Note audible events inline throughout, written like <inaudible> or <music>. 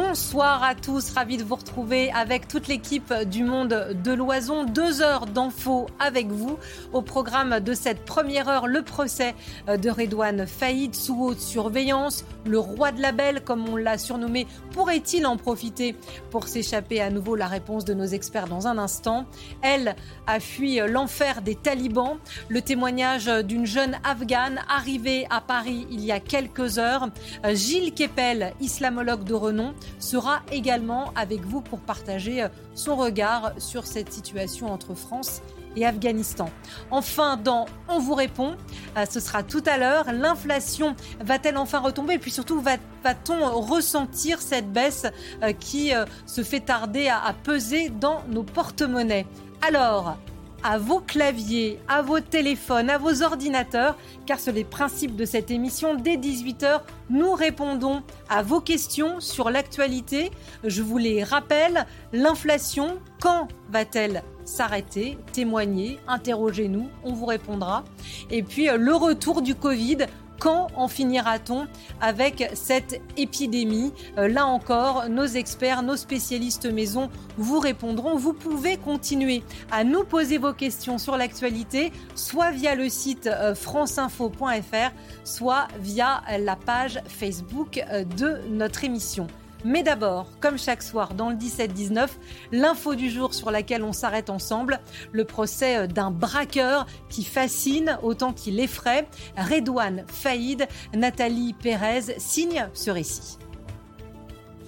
Bonsoir à tous, ravi de vous retrouver avec toute l'équipe du monde de l'oison. Deux heures d'infos avec vous. Au programme de cette première heure, le procès de Redouane Faïd sous haute surveillance. Le roi de la belle, comme on l'a surnommé, pourrait-il en profiter pour s'échapper à nouveau? La réponse de nos experts dans un instant. Elle a fui l'enfer des talibans. Le témoignage d'une jeune afghane arrivée à Paris il y a quelques heures. Gilles Kepel, islamologue de renom, sera également avec vous pour partager euh, son regard sur cette situation entre France et Afghanistan. Enfin, dans On vous répond, euh, ce sera tout à l'heure, l'inflation va-t-elle enfin retomber? Et puis surtout, va-t-on ressentir cette baisse euh, qui se fait tarder à peser dans nos porte-monnaies? Alors, à vos claviers, à vos téléphones, à vos ordinateurs, car c'est les principes de cette émission. Dès 18h, nous répondons à vos questions sur l'actualité. Je vous les rappelle, l'inflation, quand va-t-elle s'arrêter? Témoignez, interrogez-nous, on vous répondra. Et puis euh, le retour du Covid, quand en finira-t-on avec cette épidémie euh, Là encore, nos experts, nos spécialistes maison vous répondront. Vous pouvez continuer à nous poser vos questions sur l'actualité, soit via le site euh, franceinfo.fr, soit via la page Facebook euh, de notre émission. Mais d'abord, comme chaque soir dans le 17-19, l'info du jour sur laquelle on s'arrête ensemble, le procès euh, d'un braqueur qui fascine autant qu'il effraie. Redouane Faïd, Nathalie Pérez signe ce récit.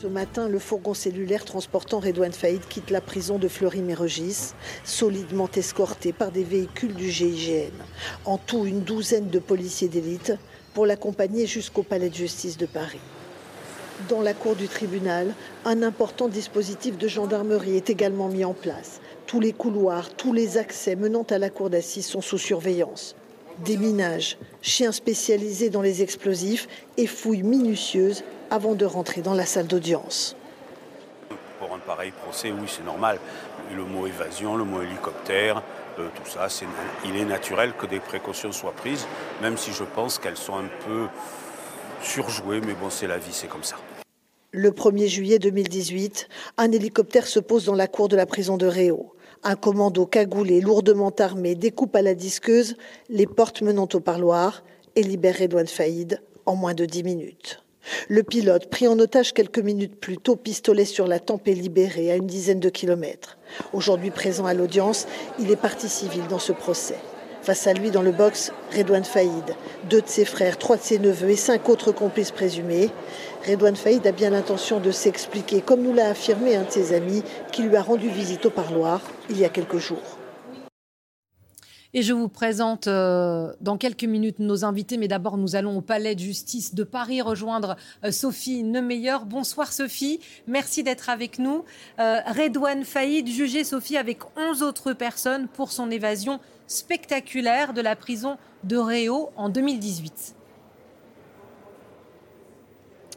Ce matin, le fourgon cellulaire transportant Redouane Faïd quitte la prison de Fleury-Mérogis, solidement escorté par des véhicules du GIGN. En tout, une douzaine de policiers d'élite pour l'accompagner jusqu'au palais de justice de Paris. Dans la cour du tribunal, un important dispositif de gendarmerie est également mis en place. Tous les couloirs, tous les accès menant à la cour d'assises sont sous surveillance. Déminage, chiens spécialisés dans les explosifs et fouilles minutieuses avant de rentrer dans la salle d'audience. Pour un pareil procès, oui, c'est normal. Le mot évasion, le mot hélicoptère, euh, tout ça, il est naturel que des précautions soient prises, même si je pense qu'elles sont un peu surjouées, mais bon, c'est la vie, c'est comme ça. Le 1er juillet 2018, un hélicoptère se pose dans la cour de la prison de Réau. Un commando cagoulé, lourdement armé, découpe à la disqueuse les portes menant au parloir et libère Redouane Faïd en moins de dix minutes. Le pilote, pris en otage quelques minutes plus tôt, pistolet sur la tempe est libéré à une dizaine de kilomètres. Aujourd'hui présent à l'audience, il est parti civil dans ce procès. Face à lui, dans le box, Redouane Faïd, deux de ses frères, trois de ses neveux et cinq autres complices présumés. Redouane Faïd a bien l'intention de s'expliquer, comme nous l'a affirmé un de ses amis qui lui a rendu visite au parloir il y a quelques jours. Et je vous présente euh, dans quelques minutes nos invités, mais d'abord nous allons au Palais de justice de Paris rejoindre euh, Sophie Nemeyer. Bonsoir Sophie, merci d'être avec nous. Euh, Redouane Faïd, jugé Sophie avec 11 autres personnes pour son évasion spectaculaire de la prison de Réau en 2018.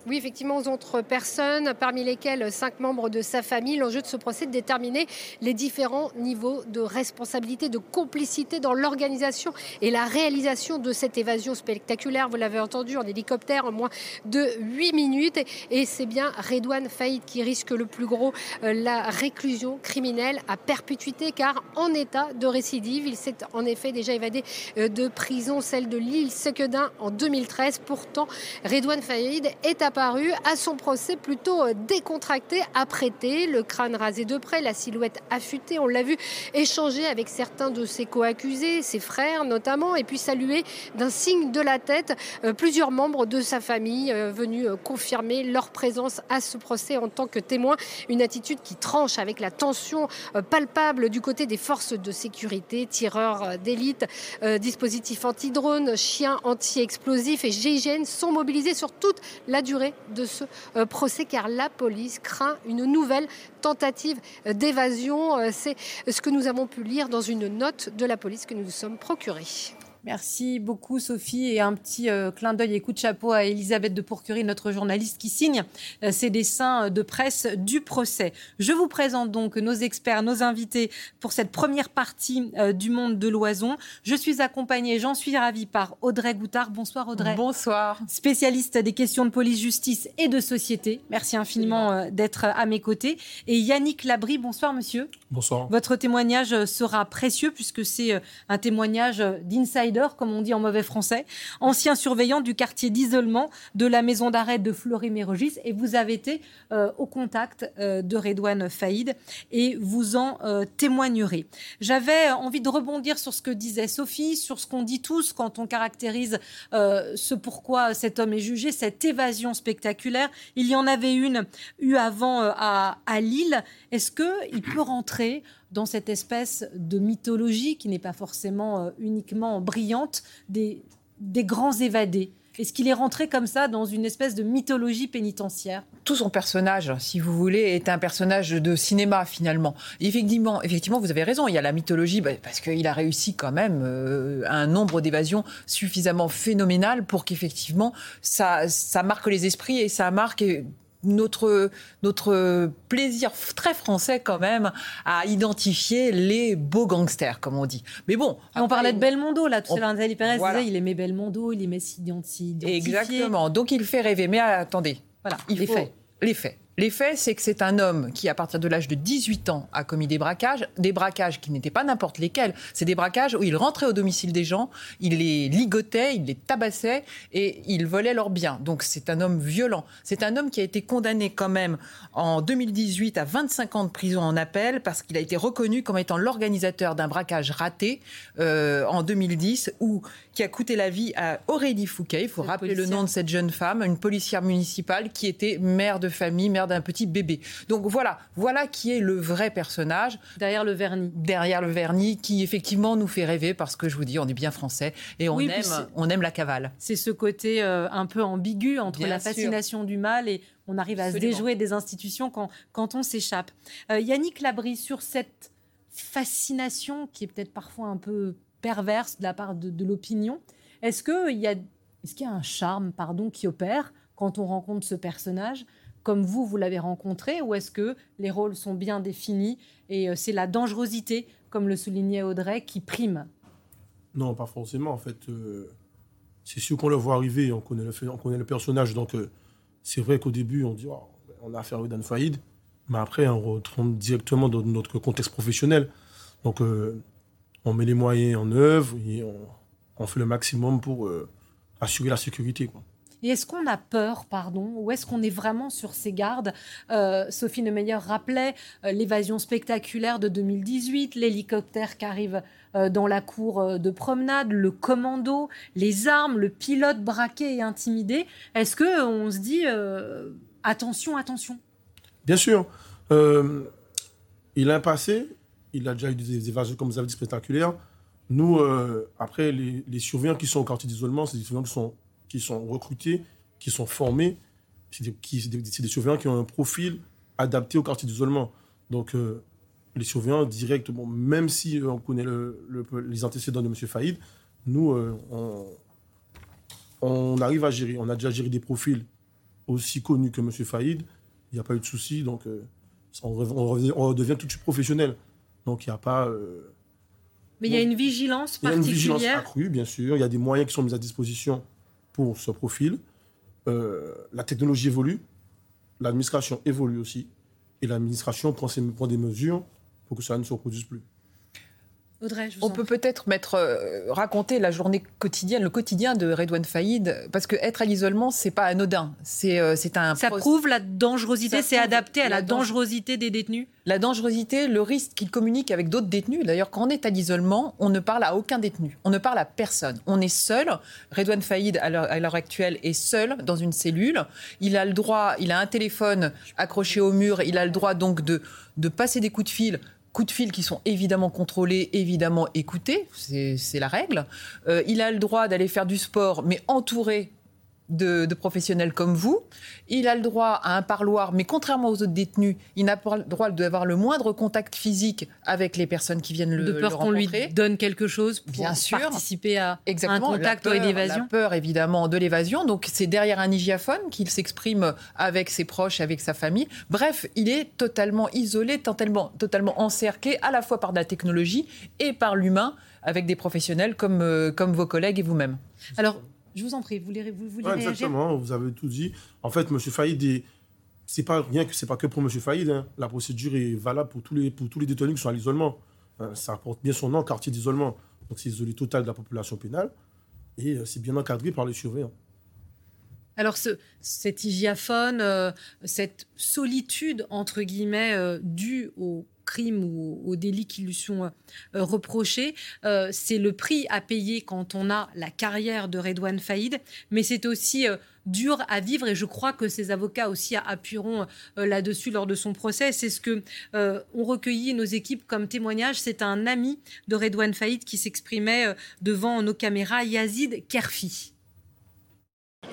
Oui, effectivement, aux autres personnes, parmi lesquelles cinq membres de sa famille. L'enjeu de ce procès est de déterminer les différents niveaux de responsabilité, de complicité dans l'organisation et la réalisation de cette évasion spectaculaire. Vous l'avez entendu en hélicoptère en moins de 8 minutes. Et c'est bien Redouane Faïd qui risque le plus gros, euh, la réclusion criminelle à perpétuité, car en état de récidive, il s'est en effet déjà évadé euh, de prison, celle de l'île Sequedin en 2013. Pourtant, Redouane Faïd est à apparu à son procès plutôt euh, décontracté, apprêté, le crâne rasé de près, la silhouette affûtée. On l'a vu échanger avec certains de ses co-accusés, ses frères notamment, et puis saluer d'un signe de la tête euh, plusieurs membres de sa famille euh, venus confirmer leur présence à ce procès en tant que témoins. Une attitude qui tranche avec la tension palpable du côté des forces de sécurité, tireurs d'élite, dispositifs anti-drones, chiens anti-explosifs et GIGN sont mobilisés sur toute la durée de ce procès car la police craint une nouvelle tentative d'évasion. C'est ce que nous avons pu lire dans une note de la police que nous nous sommes procurée. Merci beaucoup Sophie et un petit euh, clin d'œil et coup de chapeau à Elisabeth de Pourquerie, notre journaliste qui signe euh, ces dessins de presse du procès. Je vous présente donc nos experts, nos invités pour cette première partie euh, du monde de l'oison. Je suis accompagnée, j'en suis ravie, par Audrey Goutard. Bonsoir Audrey. Bonsoir. Spécialiste des questions de police, justice et de société. Merci infiniment d'être à mes côtés. Et Yannick Labry, bonsoir monsieur. Bonsoir. Votre témoignage sera précieux puisque c'est un témoignage comme on dit en mauvais français, ancien surveillant du quartier d'isolement de la maison d'arrêt de Fleury-Mérogis. Et vous avez été euh, au contact euh, de Redouane Faïd et vous en euh, témoignerez. J'avais envie de rebondir sur ce que disait Sophie, sur ce qu'on dit tous quand on caractérise ce pourquoi cet homme est jugé, cette évasion spectaculaire. Il y en avait une eue avant à, à Lille. Est-ce qu'il peut rentrer dans cette espèce de mythologie qui n'est pas forcément euh, uniquement brillante des, grands évadés est-ce qu'il est rentré comme ça dans une espèce de mythologie pénitentiaire? Tout son personnage, si vous voulez, est un personnage de cinéma finalement. Effectivement, effectivement vous avez raison, il y a la mythologie bah, parce qu'il a réussi quand même euh, un nombre d'évasions suffisamment phénoménal pour qu'effectivement ça, ça marque les esprits et ça marque notre, notre plaisir très français quand même à identifier les beaux gangsters, comme on dit. Mais bon. on parlait de Belmondo, là, tout à l'heure. Pérez disait il aimait Belmondo, il aimait s'identifier. Exactement. Donc il fait rêver. Mais attendez. Voilà, il les faits. Les faits. Les faits, c'est que c'est un homme qui, à partir de l'âge de 18 ans, a commis des braquages, des braquages qui n'étaient pas n'importe lesquels. C'est des braquages où il rentrait au domicile des gens, il les ligotait, il les tabassait et il volait leurs biens. Donc c'est un homme violent. C'est un homme qui a été condamné quand même en 2018 à 25 ans de prison en appel parce qu'il a été reconnu comme étant l'organisateur d'un braquage raté euh, en 2010 où qui a coûté la vie à Aurélie Fouquet. Il faut rappeler le nom de cette jeune femme, une policière municipale qui était mère de famille, mère d'un petit bébé. Donc voilà, voilà qui est le vrai personnage. Derrière le vernis. Derrière le vernis, qui effectivement nous fait rêver parce que je vous dis, on est bien français et on, aime, on aime la cavale. C'est ce côté euh, un peu ambigu entre la fascination du mal et on arrive à se déjouer des institutions quand, quand on s'échappe. Euh, Yannick Labry, sur cette fascination qui est peut-être parfois un peu perverse de la part de, l'opinion, est-ce qu'il y, a, est y a un charme pardon, qui opère quand on rencontre ce personnage? Comme vous, vous l'avez rencontré, ou est-ce que les rôles sont bien définis et euh, c'est la dangerosité, comme le soulignait Audrey, qui prime? Non, pas forcément. En fait, euh, c'est sûr qu'on le voit arriver, on connaît le, on connaît le personnage, donc euh, c'est vrai qu'au début, on dit oh, on a affaire à Dan Faïd, mais après, on retourne directement dans notre contexte professionnel. Donc, on met les moyens en œuvre et on, fait le maximum pour assurer la sécurité. Et est-ce qu'on a peur, pardon, ou est-ce qu'on est vraiment sur ses gardes? Euh, Sophie Neumeyer rappelait euh, l'évasion spectaculaire de 2018, l'hélicoptère qui arrive euh, dans la cour de promenade, le commando, les armes, le pilote braqué et intimidé. Est-ce que on se dit attention, attention? Bien sûr. il a un passé, il a déjà eu des évasions, comme vous avez dit, spectaculaires. Nous, après, les, les surveillants qui sont au quartier d'isolement, c'est des surveillants qui sont qui sont recrutés, qui sont formés. C'est des, des, surveillants qui ont un profil adapté au quartier d'isolement. Donc, euh, les surveillants directs, même si euh, on connaît les antécédents de M. Faïd, nous, euh, on, arrive à gérer. On a déjà géré des profils aussi connus que M. Faïd. Il n'y a pas eu de souci. Donc, on, redevient tout de suite professionnel. Donc, il n'y a pas. Mais il y a une vigilance particulière. Il y a une vigilance accrue, bien sûr. Il y a des moyens qui sont mis à disposition pour ce profil. Euh, la technologie évolue, l'administration évolue aussi, et l'administration prend, prend des mesures pour que ça ne se reproduise plus. On peut peut-être mettre, euh, raconter la journée quotidienne, le quotidien de Redouane Faïd, parce que être à l'isolement, c'est pas anodin. C'est euh, c'est un. Ça prouve la dangerosité, c'est adapté à la, dangerosité des détenus. La dangerosité, le risque qu'il communique avec d'autres détenus. D'ailleurs, quand on est à l'isolement, on ne parle à aucun détenu, on ne parle à personne. On est seul. Redouane Faïd, à l'heure actuelle, est seul dans une cellule. Il a le droit, il a un téléphone accroché au mur. Il a le droit donc de de passer des coups de fil coups de fil qui sont évidemment contrôlés, évidemment écoutés, c'est la règle. Euh, il a le droit d'aller faire du sport, mais entouré de, professionnels comme vous. Il a le droit à un parloir, mais contrairement aux autres détenus, il n'a pas le droit d'avoir le moindre contact physique avec les personnes qui viennent le, de peur qu'on lui donne quelque chose pour Bien sûr. participer à un contact ou à l'évasion. Peur, évidemment, de l'évasion. Donc, c'est derrière un hygiaphone qu'il s'exprime avec ses proches, avec sa famille. Bref, il est totalement isolé, totalement, totalement encerclé, à la fois par la technologie et par l'humain, avec des professionnels comme, euh, comme vos collègues et vous-même. Alors, je vous en prie, vous voulez, vous voulez Exactement, vous avez tout dit. En fait, M. Faïd, c'est pas rien que c'est pas que pour M. Faïd. Hein. La procédure est valable pour tous les, pour tous les détenus qui sont à l'isolement. Euh, ça porte bien son nom, quartier d'isolement. Donc c'est isolé total de la population pénale. Et euh, c'est bien encadré par les surveillants. Alors, ce, cet hygiaphone, euh, cette solitude, entre guillemets, due au crimes ou aux délits qui lui sont euh, reprochés. Euh, c'est le prix à payer quand on a la carrière de Redouane Faïd, mais c'est aussi euh, dur à vivre et je crois que ses avocats aussi appuieront là-dessus lors de son procès. C'est ce que ont recueilli nos équipes comme témoignage. C'est un ami de Redouane Faïd qui s'exprimait devant nos caméras, Yazid Kerfi.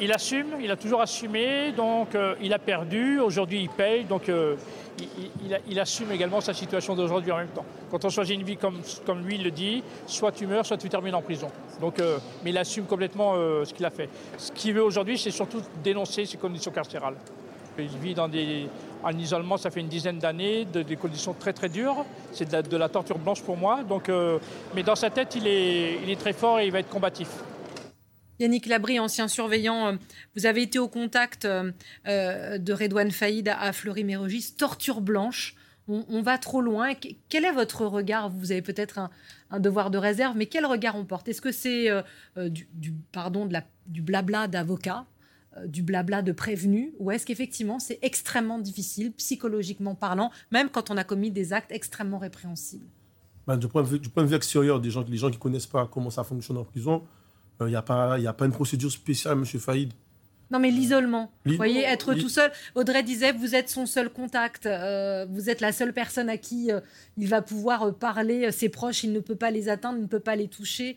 Il assume, il a toujours assumé, donc il a perdu, aujourd'hui il paye, donc il, assume également sa situation d'aujourd'hui en même temps. Quand on choisit une vie comme, lui le dit, soit tu meurs, soit tu termines en prison. Donc, euh, mais il assume complètement euh, ce qu'il a fait. Ce qu'il veut aujourd'hui, c'est surtout dénoncer ses conditions carcérales. Il vit en isolement, ça fait une dizaine d'années, de, des conditions très très dures. C'est de, la torture blanche pour moi. Donc, euh, mais dans sa tête, il est, il est très fort et il va être combatif. Yannick Labry, ancien surveillant, euh, vous avez été au contact euh, euh, de Redouane Faïd à Fleury-Mérogis, torture blanche. On, va trop loin. Quel est votre regard? Vous avez peut-être un, devoir de réserve, mais quel regard on porte? Est-ce que c'est du, pardon, du blabla d'avocat, du blabla de prévenu, ou est-ce qu'effectivement c'est extrêmement difficile, psychologiquement parlant, même quand on a commis des actes extrêmement répréhensibles? Ben, du, point de vue, extérieur, des gens, les gens qui ne connaissent pas comment ça fonctionne en prison, il euh, n'y a, pas, a pas une procédure spéciale, M. Faïd. Non, mais l'isolement. Vous voyez, être tout seul. Audrey disait, vous êtes son seul contact. Euh, vous êtes la seule personne à qui euh, il va pouvoir parler. Ses proches, il ne peut pas les atteindre, il ne peut pas les toucher.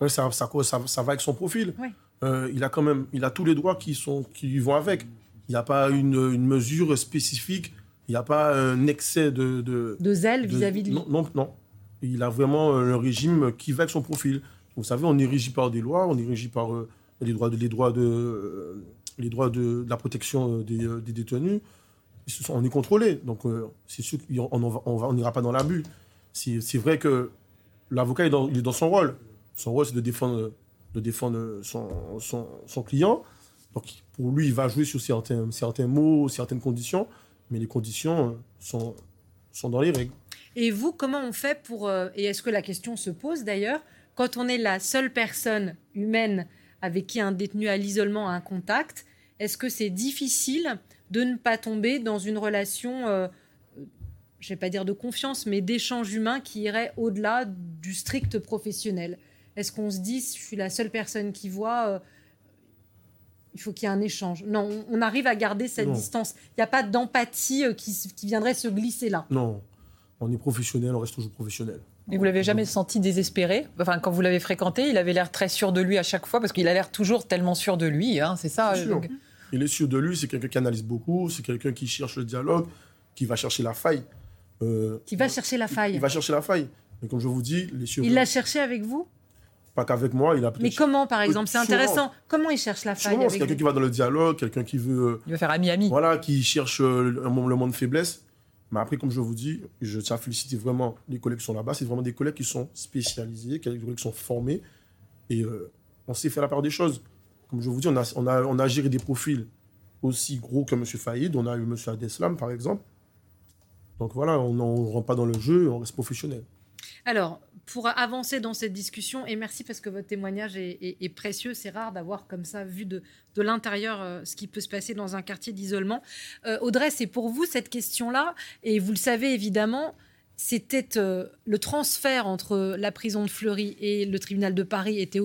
Ouais, ça, ça, ça, va avec son profil. il a quand même, il a tous les droits qui, sont, qui vont avec. Il n'y a pas une, une, mesure spécifique. Il n'y a pas un excès de... De, zèle vis-à-vis de, lui. Non, non, non. Il a vraiment un régime qui va avec son profil. Vous savez, on est régi par des lois, on est régi par euh, les droits de, les droits de, euh, la protection euh, des, détenus. On est contrôlé, donc c'est sûr qu'on n'ira pas dans l'abus. C'est vrai que l'avocat est est dans son rôle. Son rôle, c'est de défendre, de défendre son, client. Donc pour lui, il va jouer sur certains, mots, certaines conditions, mais les conditions sont dans les règles. Et vous, comment on fait pour... et est-ce que la question se pose d'ailleurs quand on est la seule personne humaine avec qui un détenu à l'isolement a un contact, est-ce que c'est difficile de ne pas tomber dans une relation, euh, je ne vais pas dire de confiance, mais d'échange humain qui irait au-delà du strict professionnel? Est-ce qu'on se dit, je suis la seule personne qui voit, euh, il faut qu'il y ait un échange? Non, on, arrive à garder cette distance. Il n'y a pas d'empathie euh, qui, qui viendrait se glisser là. Non, on est professionnel, on reste toujours professionnel. Mais vous l'avez jamais senti désespéré? Enfin, quand vous l'avez fréquenté, il avait l'air très sûr de lui à chaque fois, parce qu'il a l'air toujours tellement sûr de lui, hein, c'est ça Il est sûr de lui, c'est quelqu'un qui analyse beaucoup, c'est quelqu'un qui cherche le dialogue, qui va chercher la faille. Euh, qui va chercher la faille Il va chercher la faille. Mais comme je vous dis, les Il l'a cherché avec vous? Pas qu'avec moi, il a Mais comment, par exemple? C'est intéressant. Comment il cherche la faille C'est quelqu'un qui va dans le dialogue, quelqu'un qui veut... Euh, il va faire ami-ami. Voilà, qui cherche euh, le moment de faiblesse. Mais après, comme je vous dis, je tiens à féliciter vraiment les collègues qui sont là-bas. C'est vraiment des collègues qui sont spécialisés, qui sont formés. Et euh, on sait faire la part des choses. Comme je vous dis, on a, on a, on a géré des profils aussi gros que M. Faïd. On a eu M. Adeslam, par exemple. Donc voilà, on ne rentre pas dans le jeu, on reste professionnel. Alors, pour avancer dans cette discussion, et merci parce que votre témoignage est, précieux, c'est rare d'avoir comme ça vu de, l'intérieur euh, ce qui peut se passer dans un quartier d'isolement. Euh, Audrey, c'est pour vous cette question-là, et vous le savez évidemment, c'était euh, le transfert entre la prison de Fleury et le tribunal de Paris était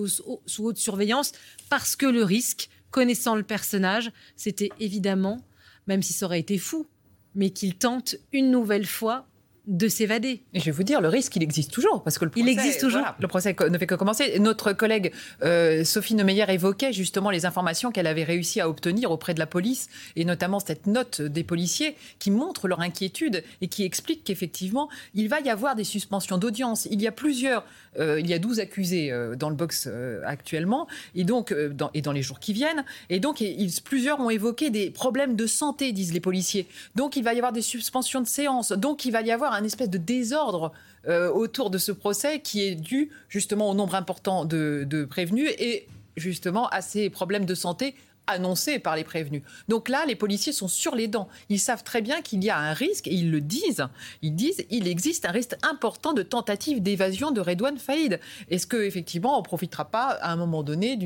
sous haute surveillance parce que le risque, connaissant le personnage, c'était évidemment, même si ça aurait été fou, mais qu'il tente une nouvelle fois de s'évader. Et je vais vous dire, le risque, il existe toujours. Parce que le procès, il existe toujours. le procès ne fait que commencer. Notre collègue euh, Sophie Nemeyer évoquait justement les informations qu'elle avait réussi à obtenir auprès de la police, et notamment cette note des policiers qui montre leur inquiétude et qui explique qu'effectivement, il va y avoir des suspensions d'audience. Il y a plusieurs, euh, il y a 12 accusés euh, dans le box actuellement, et donc, dans, et dans les jours qui viennent. Et donc, plusieurs ont évoqué des problèmes de santé, disent les policiers. Donc, il va y avoir des suspensions de séance. Donc, il va y avoir un espèce de désordre euh, autour de ce procès qui est dû justement au nombre important de, prévenus et justement à ces problèmes de santé annoncés par les prévenus. Donc là, les policiers sont sur les dents. Ils savent très bien qu'il y a un risque et ils le disent. Ils disent il existe un risque important de tentative d'évasion de Redouane Faïd. Est-ce que effectivement on profitera pas à un moment donné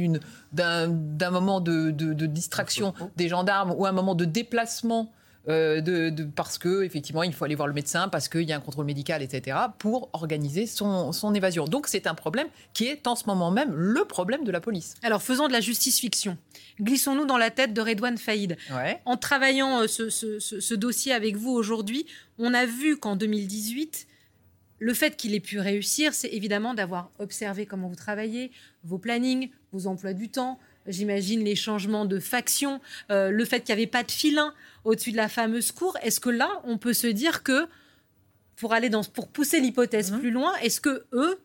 d'un moment de, distraction des gendarmes ou un moment de déplacement euh, de, parce que effectivement il faut aller voir le médecin, parce qu'il y a un contrôle médical, etc., pour organiser son, son évasion. Donc c'est un problème qui est en ce moment même le problème de la police. Alors faisons de la justice fiction. Glissons-nous dans la tête de Redouane Faïd. En travaillant euh, ce, ce, ce dossier avec vous aujourd'hui, on a vu qu'en 2018, le fait qu'il ait pu réussir, c'est évidemment d'avoir observé comment vous travaillez, vos plannings, vos emplois du temps, j'imagine les changements de faction, euh, le fait qu'il n'y avait pas de filin au-dessus de la fameuse cour. Est-ce que là, on peut se dire que, pour, aller dans, pour pousser l'hypothèse mhm. plus loin, est-ce que eux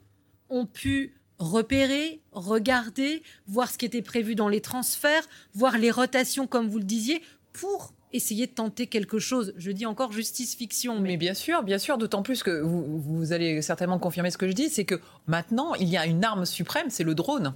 ont pu repérer, regarder, voir ce qui était prévu dans les transferts, voir les rotations, comme vous le disiez, pour essayer de tenter quelque chose? Je dis encore justice fiction. Mais, bien sûr, bien sûr, d'autant plus que vous, vous, allez certainement confirmer ce que je dis, c'est que maintenant, il y a une arme suprême, c'est le drone.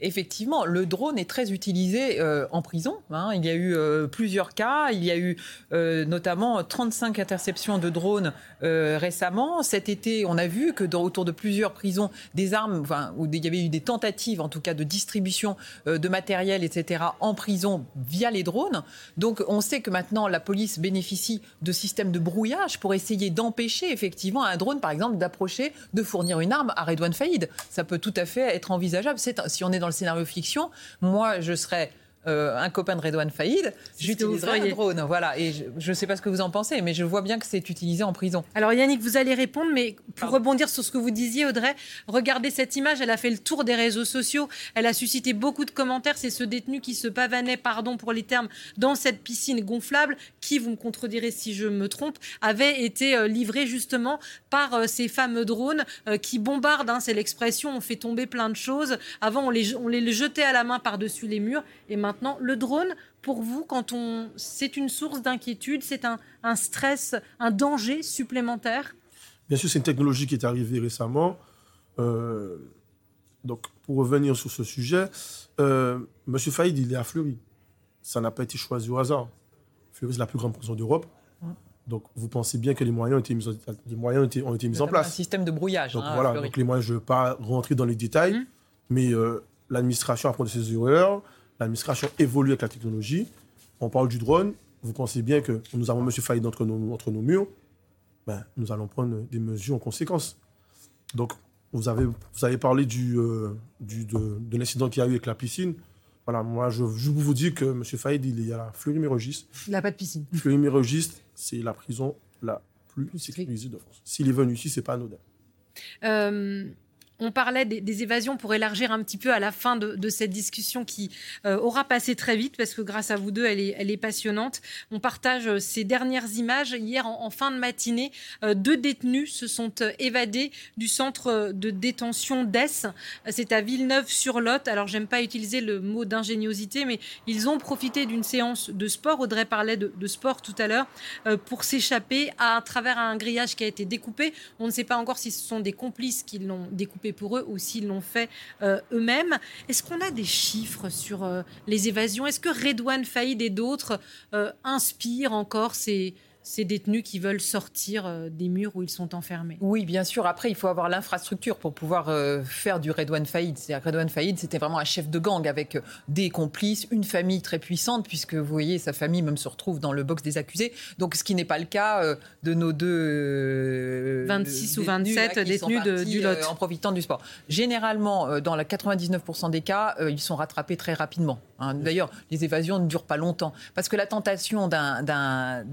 Effectivement, le drone est très utilisé euh, en prison. Hein. Il y a eu euh, plusieurs cas. Il y a eu euh, notamment 35 interceptions de drones récemment. Cet été, on a vu que autour de plusieurs prisons, des armes, il y avait eu des tentatives, en tout cas, de distribution de matériel, etc., en prison via les drones. Donc, on sait que maintenant, la police bénéficie de systèmes de brouillage pour essayer d'empêcher, effectivement, un drone, par exemple, d'approcher, de fournir une arme à Redouane Faïd. Ça peut tout à fait être envisageable. On est dans le scénario fiction, moi, je serais euh, un copain de Redouane Faïd, j'utiliserais un drone. Voilà. Et je ne sais pas ce que vous en pensez, mais je vois bien que c'est utilisé en prison. Alors Yannick, vous allez répondre, mais pour rebondir sur ce que vous disiez, Audrey, regardez cette image, elle a fait le tour des réseaux sociaux, elle a suscité beaucoup de commentaires. C'est ce détenu qui se pavanait, pardon pour les termes, dans cette piscine gonflable, qui, vous me contredirez si je me trompe, avait été euh, livré justement par euh, ces fameux drones qui bombardent, hein, c'est l'expression, on fait tomber plein de choses. Avant, on les, on les jetait à la main par-dessus les murs, et maintenant, Maintenant, le drone, pour vous, quand on, c'est une source d'inquiétude, c'est un, stress, un danger supplémentaire? Bien sûr, c'est une technologie qui est arrivée récemment. Euh, donc, pour revenir sur ce sujet, euh, M. Faïd, il est à Fleury. Ça n'a pas été choisi au hasard. Fleury, c'est la plus grande prison d'Europe. Donc, vous pensez bien que les moyens ont été mis, les moyens ont été, mis en place. Un système de brouillage. Donc, hein, voilà. Donc, les moyens, je ne veux pas rentrer dans les détails, mmh. mais euh, l'administration a pris ses erreurs l'administration évolue avec la technologie. On parle du drone. Vous pensez bien que nous avons M. Faïd entre nos, entre nos murs. Ben, nous allons prendre des mesures en conséquence. Donc, vous avez, vous avez parlé du, euh, du de, de l'incident qu'il y a eu avec la piscine. Voilà, moi, je, vous dis que M. Faïd, il est à la Fleury-Mérogis. Il n'a pas de piscine. <laughs> Fleury-Mérogis, c'est la prison la plus sécurisée de France. S'il est venu ici, c'est pas anodin. Euh, on parlait des, évasions pour élargir un petit peu à la fin de, cette discussion qui euh, aura passé très vite parce que grâce à vous deux, elle est, passionnante. On partage euh, ces dernières images. Hier, en, fin de matinée, euh, deux détenus se sont évadés du centre de détention d'Ess. C'est à Villeneuve-sur-Lot. Alors, j'aime pas utiliser le mot d'ingéniosité, mais ils ont profité d'une séance de sport. Audrey parlait de, de sport tout à l'heure pour s'échapper à travers un grillage qui a été découpé. On ne sait pas encore si ce sont des complices qui l'ont découpé pour eux ou s'ils l'ont fait euh, eux-mêmes. Est-ce qu'on a des chiffres sur euh, les évasions? Est-ce que Redouane Faïd et d'autres euh, inspirent encore ces, ces détenus qui veulent sortir euh, des murs où ils sont enfermés. Oui, bien sûr. Après, il faut avoir l'infrastructure pour pouvoir euh, faire du Redouane Faïd. C'est-à-dire que Redouane Faïd, c'était vraiment un chef de gang avec euh, des complices, une famille très puissante, puisque vous voyez, sa famille même se retrouve dans le box des accusés. Donc, ce qui n'est pas le cas de nos deux... 26 ou 27 détenus, du Lot. en profitant du sport. Généralement, dans la 99% des cas, ils sont rattrapés très rapidement. Hein. D'ailleurs, les évasions ne durent pas longtemps. Parce que la tentation d'un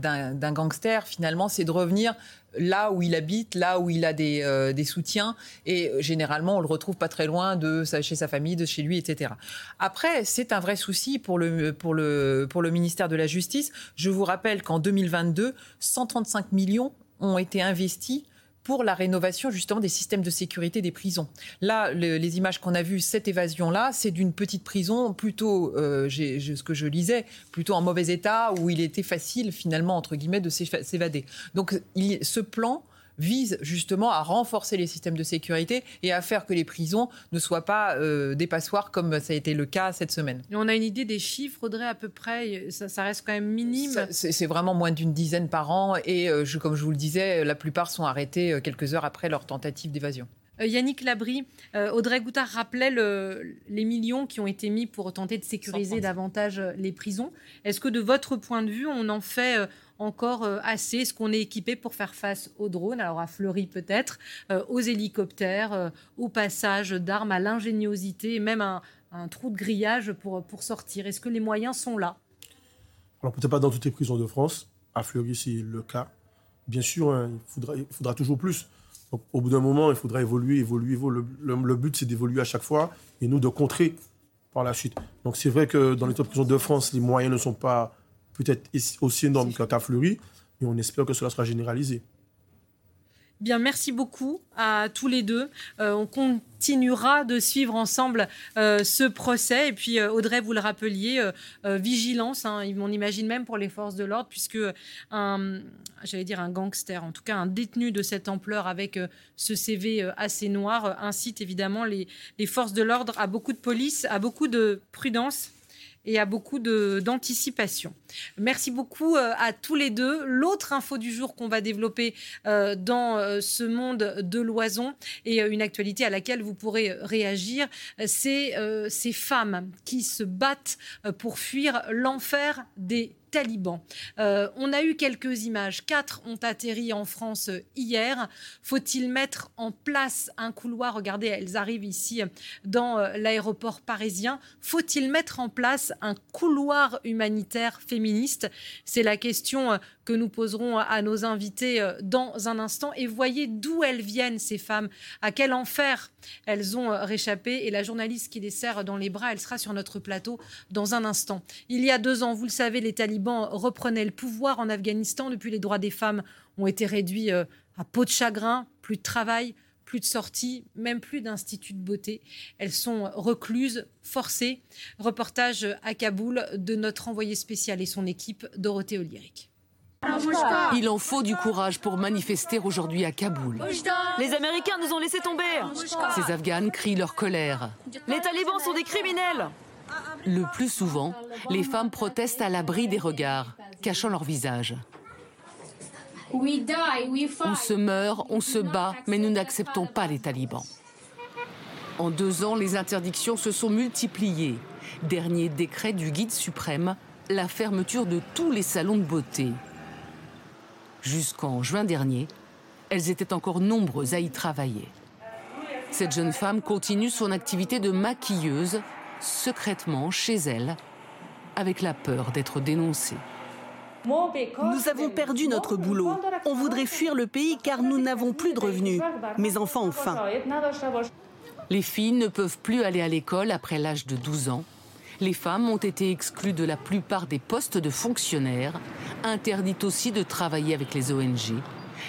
gang finalement, c'est de revenir là où il habite, là où il a des, euh, soutiens. Et euh, généralement, on le retrouve pas très loin de chez sa famille, de chez lui, etc. Après, c'est un vrai souci pour, le, pour le ministère de la Justice. Je vous rappelle qu'en 2022, 135 millions ont été investis pour la rénovation justement des systèmes de sécurité des prisons. Là, les images qu'on a vues, cette évasion-là, c'est d'une petite prison plutôt, euh, ce que je lisais, plutôt en mauvais état, où il était facile finalement, entre guillemets, de s'évader. Donc il, ce plan vise justement à renforcer les systèmes de sécurité et à faire que les prisons ne soient pas euh, des passoires comme ça a été le cas cette semaine. on a une idée des chiffres, Audrey, à peu près? Ça, reste quand même minime? C'est vraiment moins d'une dizaine par an et euh, je, comme je vous le disais, la plupart sont arrêtés euh, quelques heures après leur tentative d'évasion. Yannick Labry, Audrey Goutard rappelait les millions qui ont été mis pour tenter de sécuriser davantage les prisons. Est-ce que de votre point de vue, on en fait encore euh, assez? Est-ce qu'on est équipé pour faire face aux drones, alors à Fleury peut-être, euh, aux hélicoptères, euh, au passage d'armes, à l'ingéniosité, même un, trou de grillage pour, pour sortir Est-ce que les moyens sont là? Alors peut-être pas dans toutes les prisons de France. À Fleury, c'est le cas. Bien sûr, hein, il, faudra, il faudra toujours plus. Au bout d'un moment, il faudra évoluer, évoluer. Le, le, but, c'est d'évoluer à chaque fois et nous de contrer par la suite. Donc c'est vrai que dans les autres prisons de France, les moyens ne sont pas peut-être aussi énorme qu'à Fleury, mais on espère que cela sera généralisé. Bien, merci beaucoup à tous les deux. Euh, on continuera de suivre ensemble euh, ce procès. Et puis, euh, Audrey, vous le rappeliez, vigilance, hein, on imagine même pour les forces de l'ordre, puisque un, j'allais dire un gangster, en tout cas un détenu de cette ampleur avec ce CV assez noir, incite évidemment les, les forces de l'ordre à beaucoup de police, à beaucoup de prudence et à beaucoup d'anticipation. Merci beaucoup euh, à tous les deux. L'autre info du jour qu'on va développer euh, dans euh, ce monde de l'oison et une actualité à laquelle vous pourrez réagir, c'est ces femmes qui se battent pour fuir l'enfer des talibans. Euh, on a eu quelques images. Quatre ont atterri en France hier. Faut-il mettre en place un couloir? Regardez, elles arrivent ici dans euh, l'aéroport parisien. Faut-il mettre en place un couloir humanitaire féministe? C'est la question euh, que nous poserons à nos invités euh, dans un instant. Et voyez d'où elles viennent, ces femmes, à quel enfer elles ont euh, réchappé. Et la journaliste qui les serre dans les bras, elle sera sur notre plateau dans un instant. Il y a deux ans, vous le savez, les talibans reprenaient le pouvoir en Afghanistan. Depuis, les droits des femmes ont été réduits euh, à peau de chagrin, plus de travail, plus de sorties, même plus d'instituts de beauté. Elles sont recluses, forcées. Reportage à Kaboul de notre envoyé spécial et son équipe, Dorothée Olyric. Il en faut du courage pour manifester aujourd'hui à Kaboul. Les Américains nous ont laissé tomber. Ces Afghanes crient leur colère. Les talibans sont des criminels. Le plus souvent, les femmes protestent à l'abri des regards, cachant leur visage. On se meurt, on se bat, mais nous n'acceptons pas les talibans. En deux ans, les interdictions se sont multipliées. Dernier décret du guide suprême, la fermeture de tous les salons de beauté. Jusqu'en juin dernier, elles étaient encore nombreuses à y travailler. Cette jeune femme continue son activité de maquilleuse secrètement chez elle, avec la peur d'être dénoncée. Nous avons perdu notre boulot. On voudrait fuir le pays car nous n'avons plus de revenus. Mes enfants ont faim. Les filles ne peuvent plus aller à l'école après l'âge de 12 ans les femmes ont été exclues de la plupart des postes de fonctionnaires, interdites aussi de travailler avec les ONG.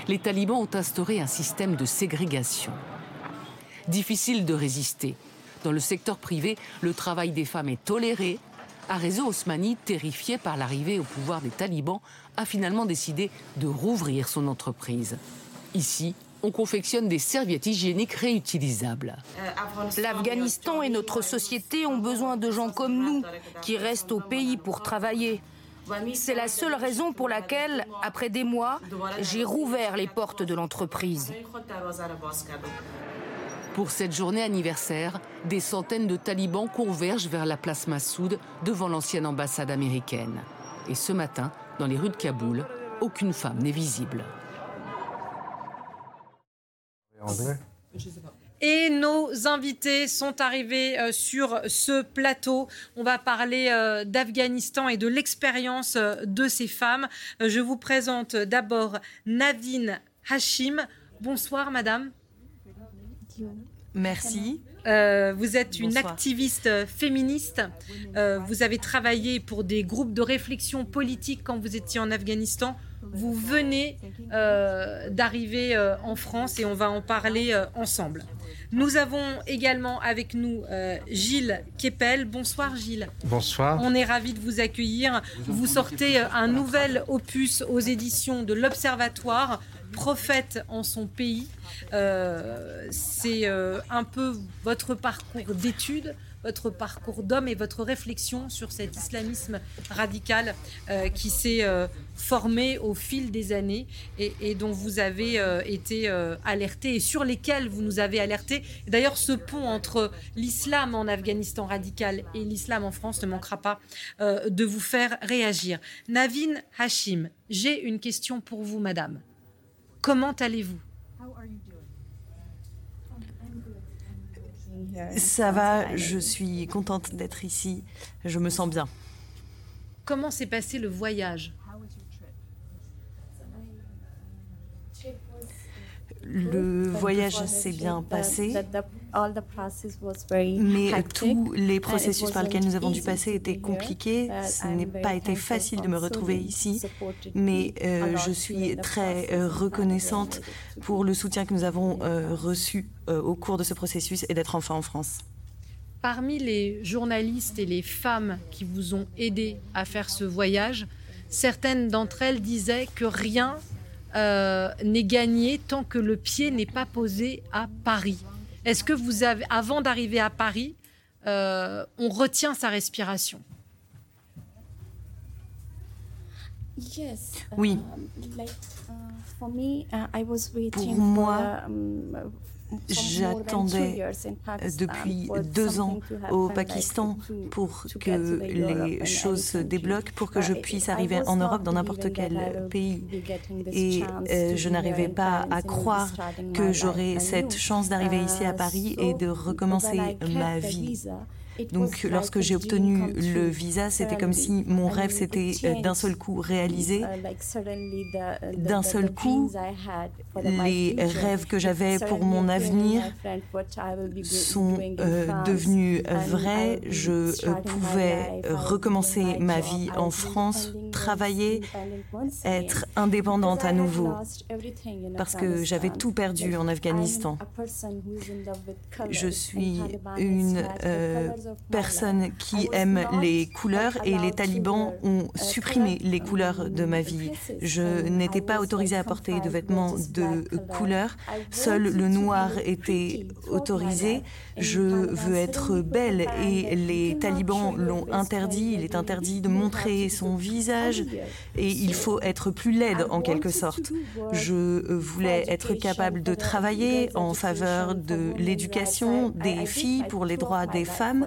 Les talibans ont instauré un système de ségrégation. Difficile de résister. Dans le secteur privé, le travail des femmes est toléré. Arezo Osmani, terrifié par l'arrivée au pouvoir des talibans, a finalement décidé de rouvrir son entreprise. Ici, on confectionne des serviettes hygiéniques réutilisables. L'Afghanistan et notre société ont besoin de gens comme nous, qui restent au pays pour travailler. C'est la seule raison pour laquelle, après des mois, j'ai rouvert les portes de l'entreprise. Pour cette journée anniversaire, des centaines de talibans convergent vers la place Massoud devant l'ancienne ambassade américaine. Et ce matin, dans les rues de Kaboul, aucune femme n'est visible. Et nos invités sont arrivés euh, sur ce plateau. On va parler euh, d'Afghanistan et de l'expérience euh, de ces femmes. Je vous présente d'abord Navin Hashim. Bonsoir, madame. Merci. vous êtes une activiste féministe. vous avez travaillé pour des groupes de réflexion politique quand vous étiez en Afghanistan. Vous venez d'arriver en France et on va en parler ensemble. Nous avons également avec nous euh, Gilles Kepel. Bonsoir Gilles. Bonsoir. On est ravis de vous accueillir. Vous sortez euh, un nouvel opus aux éditions de l'Observatoire, Prophète en son pays. Euh, c'est un peu votre parcours d'études votre parcours d'homme et votre réflexion sur cet islamisme radical euh, qui s'est euh, formé au fil des années et, dont vous avez euh, été alerté et sur lesquels vous nous avez alerté. D'ailleurs, ce pont entre l'islam en Afghanistan radical et l'islam en France ne manquera pas de vous faire réagir. Navin Hashim, j'ai une question pour vous, madame. Comment allez-vous? Ça va, je suis contente d'être ici, je me sens bien. Comment s'est passé le voyage? Le voyage s'est bien passé, mais tous les processus par lesquels nous avons dû passer étaient compliqués. Ce n'est pas été facile de me retrouver ici, mais euh, je suis très euh, reconnaissante pour le soutien que nous avons euh, reçu au cours de ce processus et d'être enfin en France. Parmi les journalistes et les femmes qui vous ont aidé à faire ce voyage, certaines d'entre elles disaient que rien euh, n'est gagné tant que le pied n'est pas posé à Paris. Est-ce que vous avez, avant d'arriver à Paris, euh, on retient sa respiration? Oui. Pour moi, J'attendais depuis deux ans au Pakistan pour que les choses se débloquent, pour que je puisse arriver en Europe dans n'importe quel pays. Et euh, je n'arrivais pas à croire que j'aurais cette chance d'arriver ici à Paris et de recommencer ma vie. Donc lorsque j'ai obtenu le visa, c'était comme si mon rêve s'était euh, d'un seul coup réalisé. Uh, d'un seul coup, les rêves que j'avais pour mon avenir sont euh, devenus vrais. Je euh, pouvais recommencer ma vie en France, travailler, être indépendante à nouveau, parce que j'avais tout perdu en Afghanistan. Je suis une personne qui aime les couleurs et les talibans ont supprimé les couleurs de ma vie. Je n'étais pas autorisée à porter de vêtements de couleur. Seul le noir était autorisé. Je veux être belle et les talibans l'ont interdit. Il est interdit de montrer son visage et il faut être plus laide en quelque sorte. Je voulais être capable de travailler en faveur de l'éducation des filles pour les droits des femmes.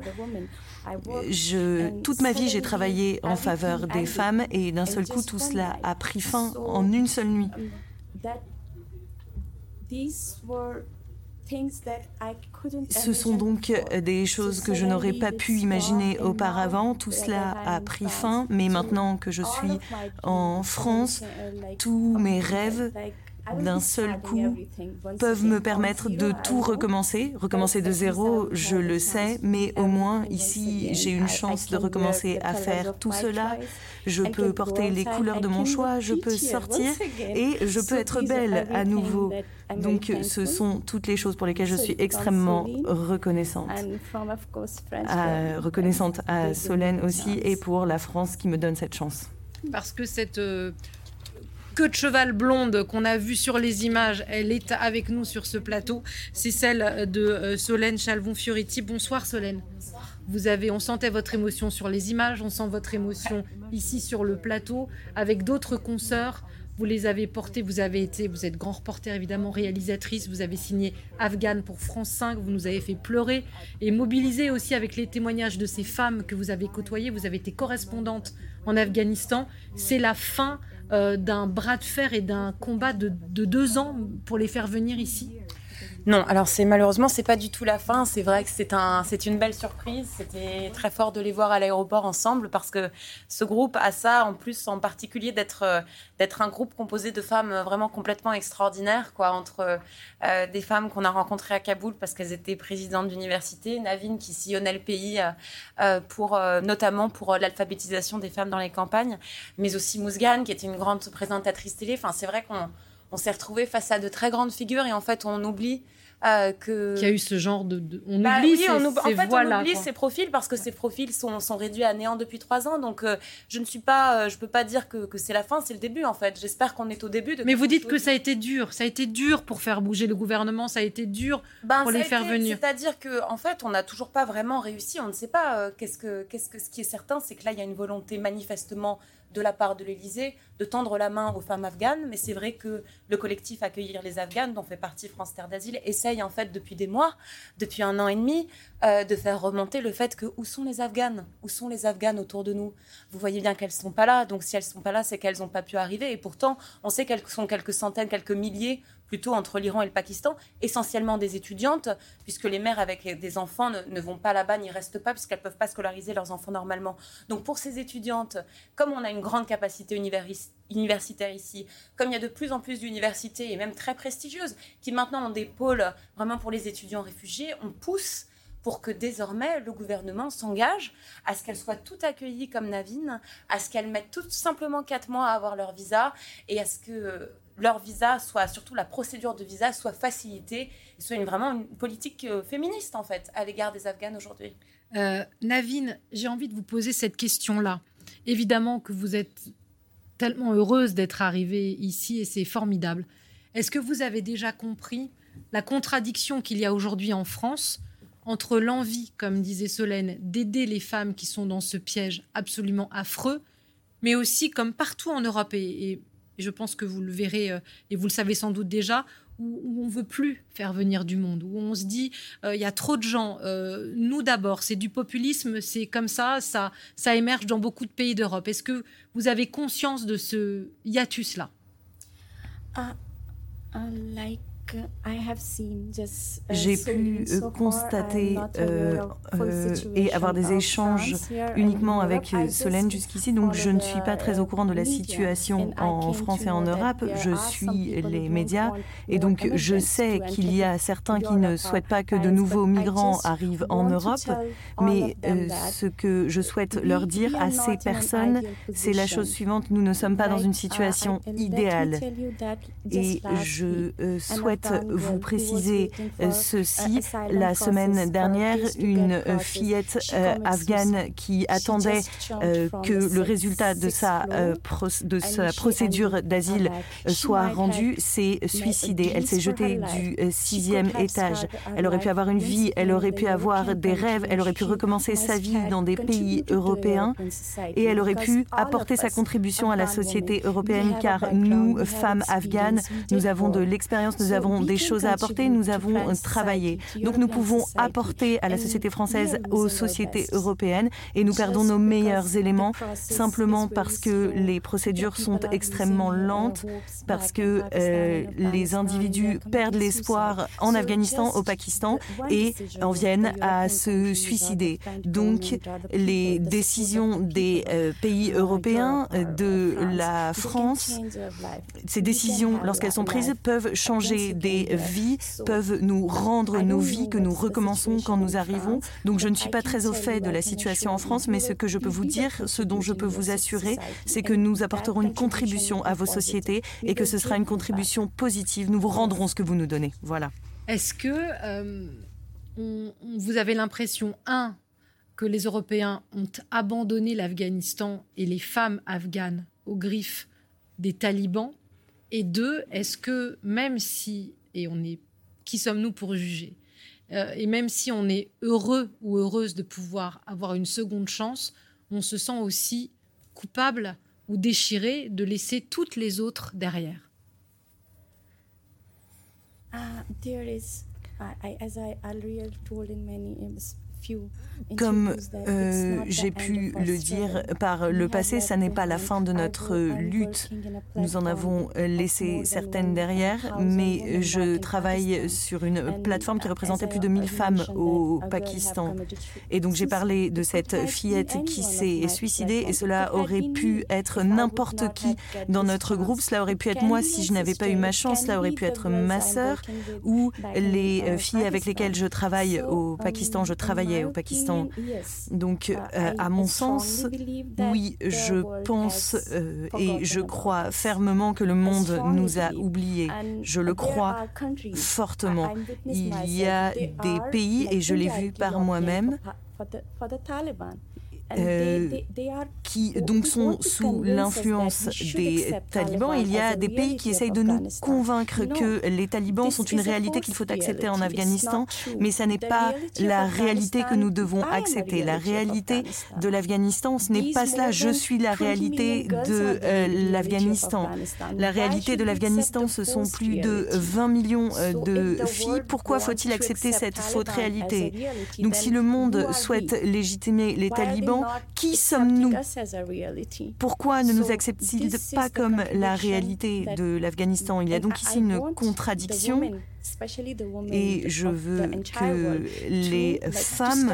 Je, toute ma vie, j'ai travaillé en faveur des femmes et d'un seul coup, tout cela a pris fin en une seule nuit. Ce sont donc des choses que je n'aurais pas pu imaginer auparavant. Tout cela a pris fin, mais maintenant que je suis en France, tous mes rêves d'un seul coup peuvent me permettre de tout recommencer, recommencer de zéro, je le sais, mais au moins ici j'ai une chance de recommencer à faire tout cela. Je peux porter les couleurs de mon choix, je peux sortir et je peux être belle à nouveau. Donc ce sont toutes les choses pour lesquelles je suis extrêmement reconnaissante. reconnaissante à Solène aussi et pour la France qui me donne cette chance. Parce que cette euh, queue de cheval blonde qu'on a vue sur les images, elle est avec nous sur ce plateau. C'est celle de euh, Solène Chalvon-Fioriti. Bonsoir Solène. Vous avez, on sentait votre émotion sur les images, on sent votre émotion ici sur le plateau avec d'autres consoeurs. Vous les avez portés, vous avez été, vous êtes grand reporter évidemment, réalisatrice, vous avez signé Afghan pour France 5, vous nous avez fait pleurer et mobiliser aussi avec les témoignages de ces femmes que vous avez côtoyées, vous avez été correspondante en Afghanistan. C'est la fin euh, d'un bras de fer et d'un combat de, deux ans pour les faire venir ici Non, alors c'est malheureusement c'est pas du tout la fin. C'est vrai que c'est un, c'est une belle surprise. C'était très fort de les voir à l'aéroport ensemble parce que ce groupe a ça en plus en particulier d'être euh, d'être un groupe composé de femmes vraiment complètement extraordinaires, quoi, entre euh, des femmes qu'on a rencontrées à Kaboul parce qu'elles étaient présidentes d'université, Navin qui sillonnait le pays euh, pour notamment pour l'alphabétisation des femmes dans les campagnes, mais aussi Mousgan qui était une grande présentatrice télé. Enfin, c'est vrai qu'on on s'est retrouvé face à de très grandes figures et en fait on oublie euh, que qu'il y a eu ce genre de, on bah oublie ces, en fait, on oublie ces profils parce que ces profils sont, sont réduits à néant depuis trois ans. Donc euh, je ne suis pas euh, je peux pas dire que, que c'est la fin c'est le début en fait. J'espère qu'on est au début de mais vous dites que ça a été dur. Ça a été dur pour faire bouger le gouvernement. Ça a été dur ben, pour les faire venir. c'est à dire que en fait on n'a toujours pas vraiment réussi. On ne sait pas qu'est-ce que qu'est-ce que ce qui est certain c'est que là il y a une volonté manifestement de la part de l'Élysée de tendre la main aux femmes afghanes, mais c'est vrai que le collectif Accueillir les Afghanes, dont fait partie France Terre d'Asile, essaye en fait depuis des mois, depuis un an et demi, euh, de faire remonter le fait que où sont les Afghanes? Où sont les Afghanes autour de nous? Vous voyez bien qu'elles ne sont pas là, donc si elles ne sont pas là, c'est qu'elles n'ont pas pu arriver, et pourtant, on sait qu'elles sont quelques centaines, quelques milliers plutôt entre l'Iran et le Pakistan, essentiellement des étudiantes, puisque les mères avec des enfants ne, vont pas là-bas, n'y restent pas, puisqu'elles ne peuvent pas scolariser leurs enfants normalement. Donc pour ces étudiantes, comme on a une grande capacité universitaire ici, comme il y a de plus en plus d'universités, et même très prestigieuses, qui maintenant ont des pôles vraiment pour les étudiants réfugiés, on pousse pour que désormais le gouvernement s'engage à ce qu'elles soient toutes accueillies comme Navine, à ce qu'elles mettent tout simplement quatre mois à avoir leur visa et à ce que leur visa soit, surtout la procédure de visa, soit facilitée et soit vraiment une politique euh, féministe, en fait, à l'égard des Afghanes aujourd'hui. Euh, Navine, j'ai envie de vous poser cette question-là. Évidemment que vous êtes tellement heureuse d'être arrivée ici et c'est formidable. Est-ce que vous avez déjà compris la contradiction qu'il y a aujourd'hui en France entre l'envie, comme disait Solène, d'aider les femmes qui sont dans ce piège absolument affreux, mais aussi comme partout en Europe et je pense que vous le verrez, euh, et vous le savez sans doute déjà, où, on on veut plus faire venir du monde, où on se dit euh, il y a trop de gens. Euh, nous d'abord, c'est du populisme, c'est comme ça, ça, ça émerge dans beaucoup de pays d'Europe. Est-ce que vous avez conscience de ce hiatus là uh, j'ai pu euh, constater euh, euh, et avoir des échanges uniquement avec Solène jusqu'ici, donc je ne suis pas très au courant de la situation en France et en Europe. Je suis les médias et donc je sais qu'il y a certains qui ne souhaitent pas que de nouveaux migrants arrivent en Europe, mais ce que je souhaite leur dire à ces personnes, c'est la chose suivante, nous ne sommes pas dans une situation idéale. et je souhaite vous préciser euh, ceci. La semaine dernière, une euh, fillette euh, afghane qui attendait que le résultat de sa, de sa procédure d'asile soit rendu s'est suicidée. Elle s'est jetée du sixième étage. Elle aurait pu avoir une vie, elle aurait pu avoir des rêves, elle aurait pu recommencer sa vie dans des pays européens et elle aurait pu apporter sa contribution à la société européenne car nous, femmes afghanes, nous avons de l'expérience, nous avons des choses à apporter, nous avons travaillé. Donc nous pouvons apporter à la société française, aux sociétés européennes, et nous perdons nos meilleurs éléments simplement parce que les procédures sont extrêmement lentes, parce que euh, les individus perdent l'espoir en Afghanistan, au Pakistan, et en viennent à se suicider. Donc les décisions des euh, pays européens, de la France, ces décisions, lorsqu'elles sont prises, peuvent changer des vies peuvent nous rendre nos vies, que nous recommençons quand nous arrivons. Donc je ne suis pas très au fait de la situation en France, mais ce que je peux vous dire, ce dont je peux vous assurer, c'est que nous apporterons une contribution à vos sociétés et que ce sera une contribution positive. Nous vous rendrons ce que vous nous donnez. Voilà. Est-ce que euh, vous avez l'impression, un, que les Européens ont abandonné l'Afghanistan et les femmes afghanes aux griffes des talibans? Et deux, est-ce que même si, et on est, qui sommes-nous pour juger euh, Et même si on est heureux ou heureuse de pouvoir avoir une seconde chance, on se sent aussi coupable ou déchiré de laisser toutes les autres derrière? I, as I already told in many Comme euh, j'ai pu le dire par le passé, ça n'est pas la fin de notre lutte. Nous en avons laissé certaines derrière, mais je travaille sur une plateforme qui représentait plus de 1000 femmes au Pakistan. Et donc j'ai parlé de cette fillette qui s'est suicidée et cela aurait pu être n'importe qui dans notre groupe. Cela aurait pu être moi si je n'avais pas eu ma chance. Cela aurait pu être ma sœur ou les filles avec lesquelles je travaille au Pakistan. Je au Pakistan. Donc, euh, à mon sens, oui, je pense euh, et je crois fermement que le monde nous a oubliés. Je le crois fortement. Il y a des pays, et je l'ai vu par moi-même, euh, qui donc sont sous l'influence des talibans. Il y a des pays qui essayent de nous convaincre que les talibans sont une réalité qu'il faut accepter en Afghanistan, mais ça n'est pas la réalité que nous devons accepter. La réalité de l'Afghanistan, ce n'est pas cela. Je suis la réalité de euh, l'Afghanistan. La réalité de l'Afghanistan, ce sont plus de 20 millions euh, de filles. Pourquoi faut-il accepter cette faute réalité? Donc si le monde souhaite légitimer les talibans, qui sommes-nous Pourquoi ne nous acceptent-ils pas comme la réalité de l'Afghanistan? Il y a donc ici une contradiction et je veux que les femmes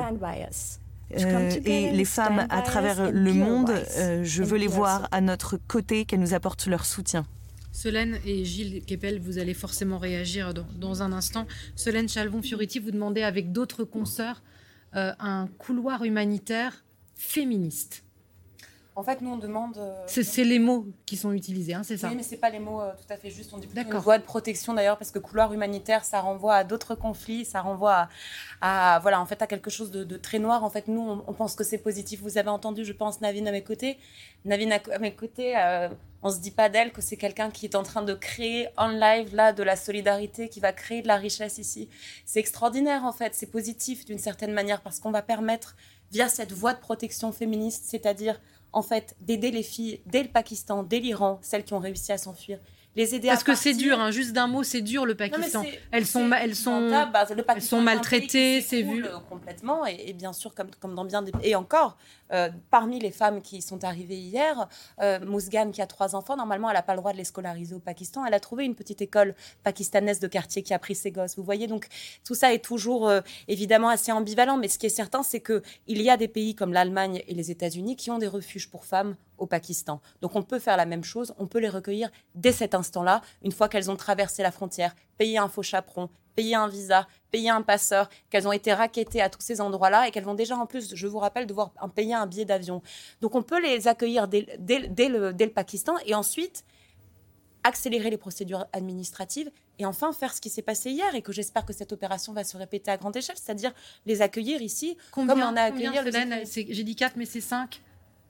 euh, et les femmes à travers le monde, euh, je veux les voir à notre côté, qu'elles nous apportent leur soutien. Solène et Gilles Kepel, vous allez forcément réagir dans, un instant. Solène Chalvon-Fioriti, vous demandez avec d'autres consoeurs euh, un couloir humanitaire féministe en fait, nous, on demande. Euh, c'est les mots qui sont utilisés, hein, c'est ça Oui, mais ce n'est pas les mots euh, tout à fait justes. On dit plutôt une voie de protection, d'ailleurs, parce que couloir humanitaire, ça renvoie à d'autres conflits, ça renvoie à, voilà, en fait, à quelque chose de, très noir. En fait, nous, on, pense que c'est positif. Vous avez entendu, je pense, Navine à mes côtés. Navine à, mes côtés, euh, on se dit pas d'elle que c'est quelqu'un qui est en train de créer en live, là, de la solidarité, qui va créer de la richesse ici. C'est extraordinaire, en fait. C'est positif, d'une certaine manière, parce qu'on va permettre via cette voie de protection féministe, c'est-à-dire en fait d'aider les filles dès le Pakistan, dès l'Iran, celles qui ont réussi à s'enfuir, les aider Parce que c'est dur, hein, juste d'un mot, c'est dur le Pakistan. elles sont, elles sont, bah, elles sont maltraitées, c'est vu complètement. Et, bien sûr, comme, comme dans bien des et encore, euh, parmi les femmes qui sont arrivées hier, euh, Mousgan qui a trois enfants, normalement, elle n'a pas le droit de les scolariser au Pakistan. Elle a trouvé une petite école pakistanaise de quartier qui a pris ses gosses. Vous voyez, donc tout ça est toujours euh, évidemment assez ambivalent. Mais ce qui est certain, c'est que il y a des pays comme l'Allemagne et les États-Unis qui ont des refuges pour femmes au Pakistan. Donc on peut faire la même chose, on peut les recueillir dès cet instant-là, une fois qu'elles ont traversé la frontière, payer un faux chaperon, payer un visa, payer un passeur, qu'elles ont été raquettées à tous ces endroits-là et qu'elles vont déjà en plus, je vous rappelle, devoir payer un billet d'avion. Donc on peut les accueillir dès, le, Pakistan et ensuite accélérer les procédures administratives et enfin faire ce qui s'est passé hier et que j'espère que cette opération va se répéter à grande échelle, c'est-à-dire les accueillir ici combien, comme on a accueilli J'ai dit 4 mais c'est 5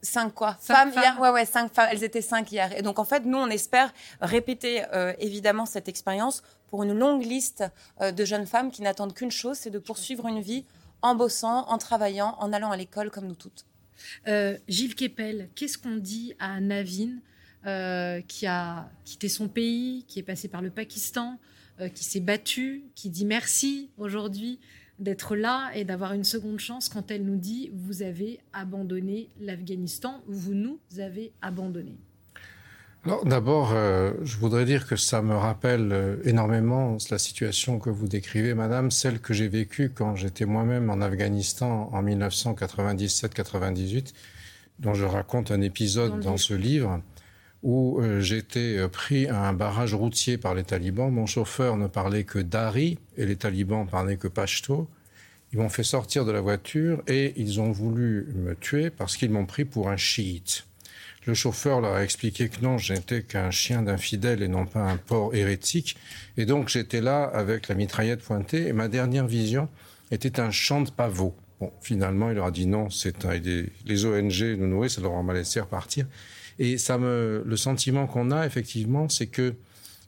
Cinq quoi femmes, hier Ouais, ouais, cinq femmes. Elles étaient cinq hier. Et donc, en fait, nous, on espère répéter euh, évidemment cette expérience pour une longue liste euh, de jeunes femmes qui n'attendent qu'une chose, c'est de poursuivre une vie en bossant, en travaillant, en allant à l'école comme nous toutes. Euh, Gilles Kepel, qu'est-ce qu'on dit à Navine qui a quitté son pays, qui est passé par le Pakistan, qui s'est battue, qui dit merci aujourd'hui? D'être là et d'avoir une seconde chance quand elle nous dit vous avez abandonné l'Afghanistan, vous nous avez abandonnés. Alors d'abord, euh, je voudrais dire que ça me rappelle euh, énormément la situation que vous décrivez, Madame, celle que j'ai vécue quand j'étais moi-même en Afghanistan en 1997-98, dont je raconte un épisode dans, ce livre où euh, j'étais euh, pris à un barrage routier par les talibans. Mon chauffeur ne parlait que dari et les talibans parlaient que pashto. Ils m'ont fait sortir de la voiture et ils ont voulu me tuer parce qu'ils m'ont pris pour un chiite. Le chauffeur leur a expliqué que non, j'étais qu'un chien d'infidèle et non pas un porc hérétique. Et donc j'étais là avec la mitraillette pointée et ma dernière vision était un champ de pavots. Bon, finalement, il leur a dit non, c'est les ONG nous nourrissent, ça leur a laissé repartir. Et ça me, le sentiment qu'on a effectivement, c'est que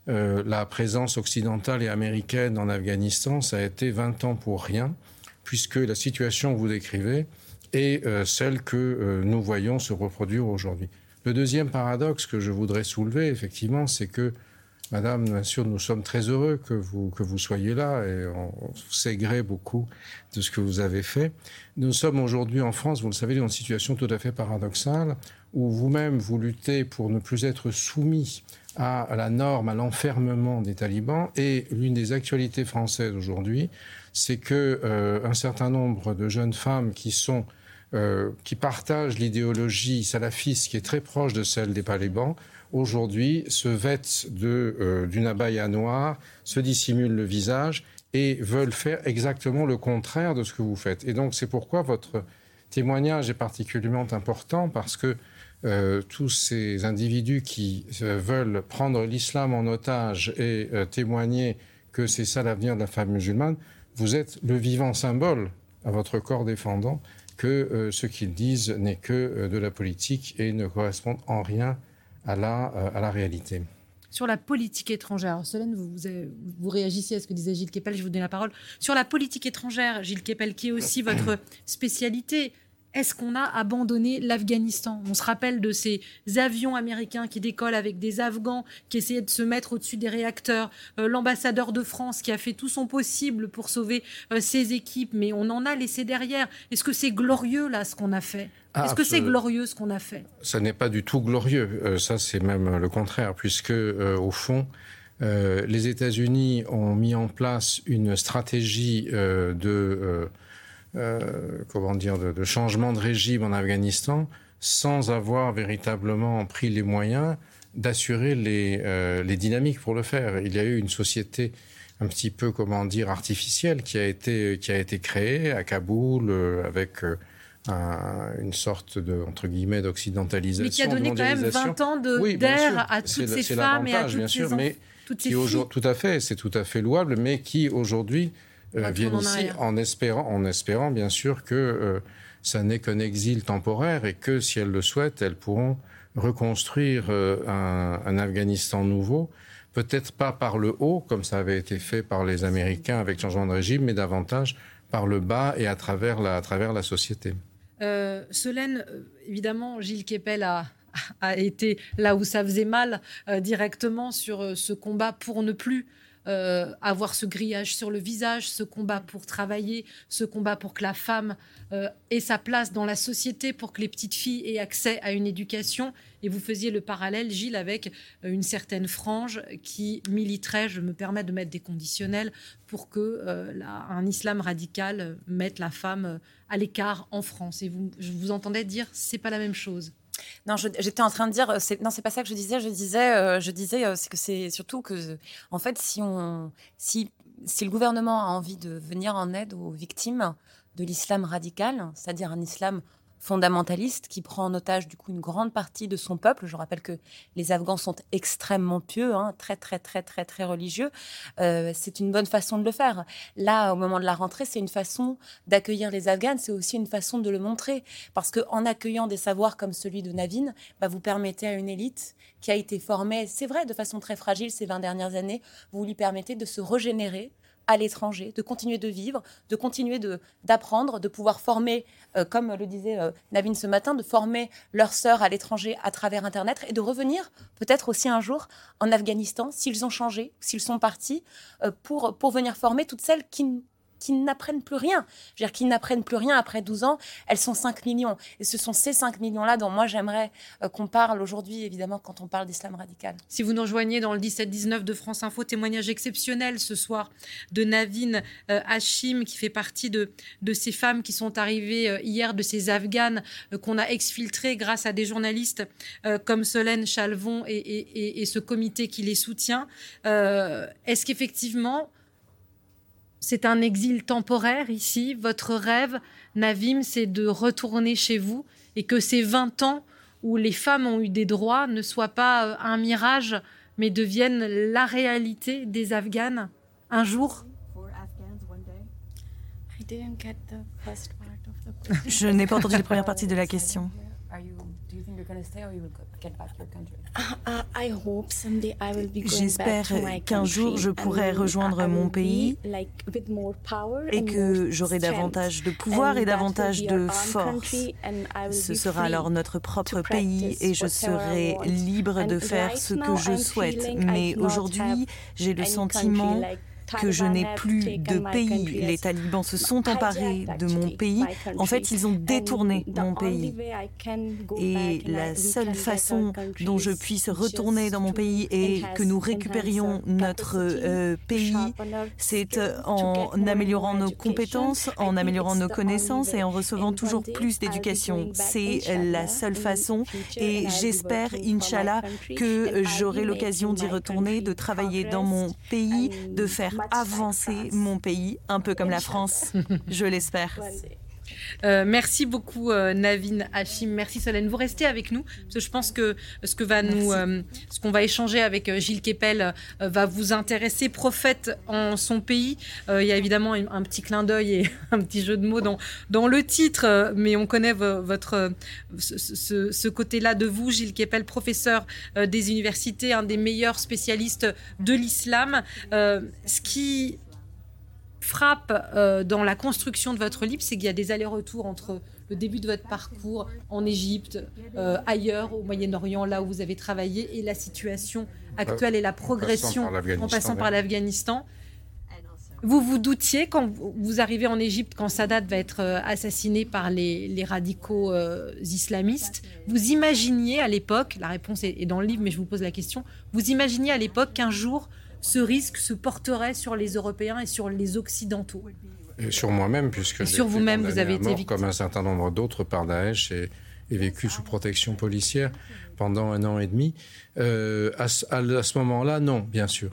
euh, la présence occidentale et américaine en Afghanistan, ça a été 20 ans pour rien, puisque la situation que vous décrivez est euh, celle que euh, nous voyons se reproduire aujourd'hui. Le deuxième paradoxe que je voudrais soulever, effectivement, c'est que Madame, bien sûr, nous sommes très heureux que vous, que vous soyez là et on, sait gré beaucoup de ce que vous avez fait. Nous sommes aujourd'hui en France, vous le savez, dans une situation tout à fait paradoxale où vous-même vous luttez pour ne plus être soumis à la norme, à l'enfermement des talibans. Et l'une des actualités françaises aujourd'hui, c'est que euh, un certain nombre de jeunes femmes qui sont euh, qui partagent l'idéologie salafiste qui est très proche de celle des talibans aujourd'hui se vêtent euh, d'une abaya noire, se dissimulent le visage et veulent faire exactement le contraire de ce que vous faites. Et donc c'est pourquoi votre témoignage est particulièrement important parce que euh, tous ces individus qui euh, veulent prendre l'islam en otage et témoigner que c'est ça l'avenir de la femme musulmane, vous êtes le vivant symbole à votre corps défendant que ce qu'ils disent n'est que de la politique et ne correspond en rien à la, euh, réalité. Sur la politique étrangère, Solène, vous, vous, vous, réagissez à ce que disait Gilles Kepel, je vous donne la parole. Sur la politique étrangère, Gilles Kepel, qui est aussi votre spécialité, est-ce qu'on a abandonné l'Afghanistan? On se rappelle de ces avions américains qui décollent avec des Afghans qui essayaient de se mettre au-dessus des réacteurs, euh, l'ambassadeur de France qui a fait tout son possible pour sauver euh, ses équipes, mais on en a laissé derrière. Est-ce que c'est glorieux là ce qu'on a fait? Ah, Est-ce que c'est glorieux ce qu'on a fait? Ça n'est pas du tout glorieux. Euh, ça, c'est même le contraire, puisque au fond, les États-Unis ont mis en place une stratégie de euh, comment dire, de, changement de régime en Afghanistan sans avoir véritablement pris les moyens d'assurer les, euh, les, dynamiques pour le faire. Il y a eu une société un petit peu, comment dire, artificielle qui a été, qui a été créée à Kaboul euh, avec une sorte de, entre guillemets, d'occidentalisation. Mais qui a donné quand même 20 ans d'air à toutes ces femmes et à toutes bien sûr, mais toutes ces filles. Tout à fait, c'est tout à fait louable, mais qui aujourd'hui euh, viennent ici en espérant, en espérant bien sûr que euh, ça n'est qu'un exil temporaire et que si elles le souhaitent, elles pourront reconstruire euh, un, Afghanistan nouveau, peut-être pas par le haut comme ça avait été fait par les Américains avec changement de régime, mais davantage par le bas et à travers la, à travers la société. Solène, évidemment, Gilles Kepel a, a été là où ça faisait mal directement sur ce combat pour ne plus euh, avoir ce grillage sur le visage, ce combat pour travailler, ce combat pour que la femme euh, ait sa place dans la société, pour que les petites filles aient accès à une éducation. Et vous faisiez le parallèle, Gilles, avec euh, une certaine frange qui militerait, je me permets de mettre des conditionnels, pour que un islam radical mette la femme à l'écart en France. Et vous, je vous entendais dire, c'est pas la même chose. Non, j'étais en train de dire, non, c'est pas ça que je disais. Je disais, euh, je disais, euh, c'est que c'est surtout que, en fait, si on, si, si le gouvernement a envie de venir en aide aux victimes de l'islam radical, c'est-à-dire un islam fondamentaliste qui prend en otage du coup une grande partie de son peuple. Je rappelle que les Afghans sont extrêmement pieux, hein, très très très très très religieux. Euh, c'est une bonne façon de le faire. Là, au moment de la rentrée, c'est une façon d'accueillir les Afghans, c'est aussi une façon de le montrer, parce que en accueillant des savoirs comme celui de Navin, bah, vous permettez à une élite qui a été formée, c'est vrai, de façon très fragile ces 20 dernières années, vous lui permettez de se régénérer à l'étranger, de continuer de vivre, de continuer d'apprendre, de, pouvoir former, euh, comme le disait euh, ce matin, de former leurs sœurs à l'étranger à travers Internet et de revenir peut-être aussi un jour en Afghanistan s'ils ont changé, s'ils sont partis, euh, pour, pour venir former toutes celles qui qui n'apprennent plus rien. Je veux dire, qui n'apprennent plus rien après 12 ans, elles sont 5 millions. Et ce sont ces 5 millions-là dont moi j'aimerais euh, qu'on parle aujourd'hui, évidemment, quand on parle d'islam radical. Si vous nous rejoignez dans le 17-19 de France Info, témoignage exceptionnel ce soir de Navin euh, Hachim, qui fait partie de, ces femmes qui sont arrivées euh, hier, de ces Afghanes qu'on a exfiltrées grâce à des journalistes comme Solène Chalvon et, ce comité qui les soutient. Est-ce qu'effectivement, c'est un exil temporaire ici. Votre rêve, Navim, c'est de retourner chez vous et que ces 20 ans où les femmes ont eu des droits ne soient pas euh, un mirage, mais deviennent la réalité des Afghanes un jour Je n'ai pas entendu la première partie de la question. J'espère qu'un jour je pourrai rejoindre mon pays et que j'aurai davantage de pouvoir et davantage de force. Ce sera alors notre propre pays et je serai libre de faire ce que je souhaite. Mais aujourd'hui, j'ai le sentiment que je n'ai plus de pays. Les talibans se sont emparés de mon pays. En fait, ils ont détourné mon pays. Et la seule façon dont je puisse retourner dans mon pays et que nous récupérions notre euh, pays, c'est euh, en améliorant nos compétences, en améliorant nos connaissances et en recevant toujours plus d'éducation. C'est la seule façon et j'espère, Inch'Allah, que j'aurai l'occasion d'y retourner, de travailler dans mon pays, de faire avancer mon pays, un peu comme la France, je l'espère. Euh, merci beaucoup euh, Navin Hachim, merci Solène. Vous restez avec nous parce que je pense que ce que va nous, euh, ce qu'on va échanger avec Gilles Kepel va vous intéresser. Prophète en son pays, il y a évidemment un, petit clin d'œil et <laughs> un petit jeu de mots dans, dans le titre, mais on connaît votre ce, ce côté-là de vous, Gilles Kepel, professeur des universités, un des meilleurs spécialistes de l'islam. ce qui frappe euh, dans la construction de votre livre, c'est qu'il y a des allers-retours entre le début de votre parcours en Égypte, euh, ailleurs, au Moyen-Orient, là où vous avez travaillé, et la situation actuelle et la progression en passant par l'Afghanistan. Vous vous doutiez quand vous arrivez en Égypte, quand Sadat va être euh, assassiné par les, radicaux islamistes, vous imaginiez à l'époque, la réponse est dans le livre, mais je vous pose la question, vous imaginiez à l'époque qu'un jour ce risque se porterait sur les Européens et sur les Occidentaux et sur moi-même, puisque et sur vous-même, vous avez été victime. comme un certain nombre d'autres par Daesh et, vécu sous protection policière pendant un an et demi. Euh, à, ce moment-là, non, bien sûr.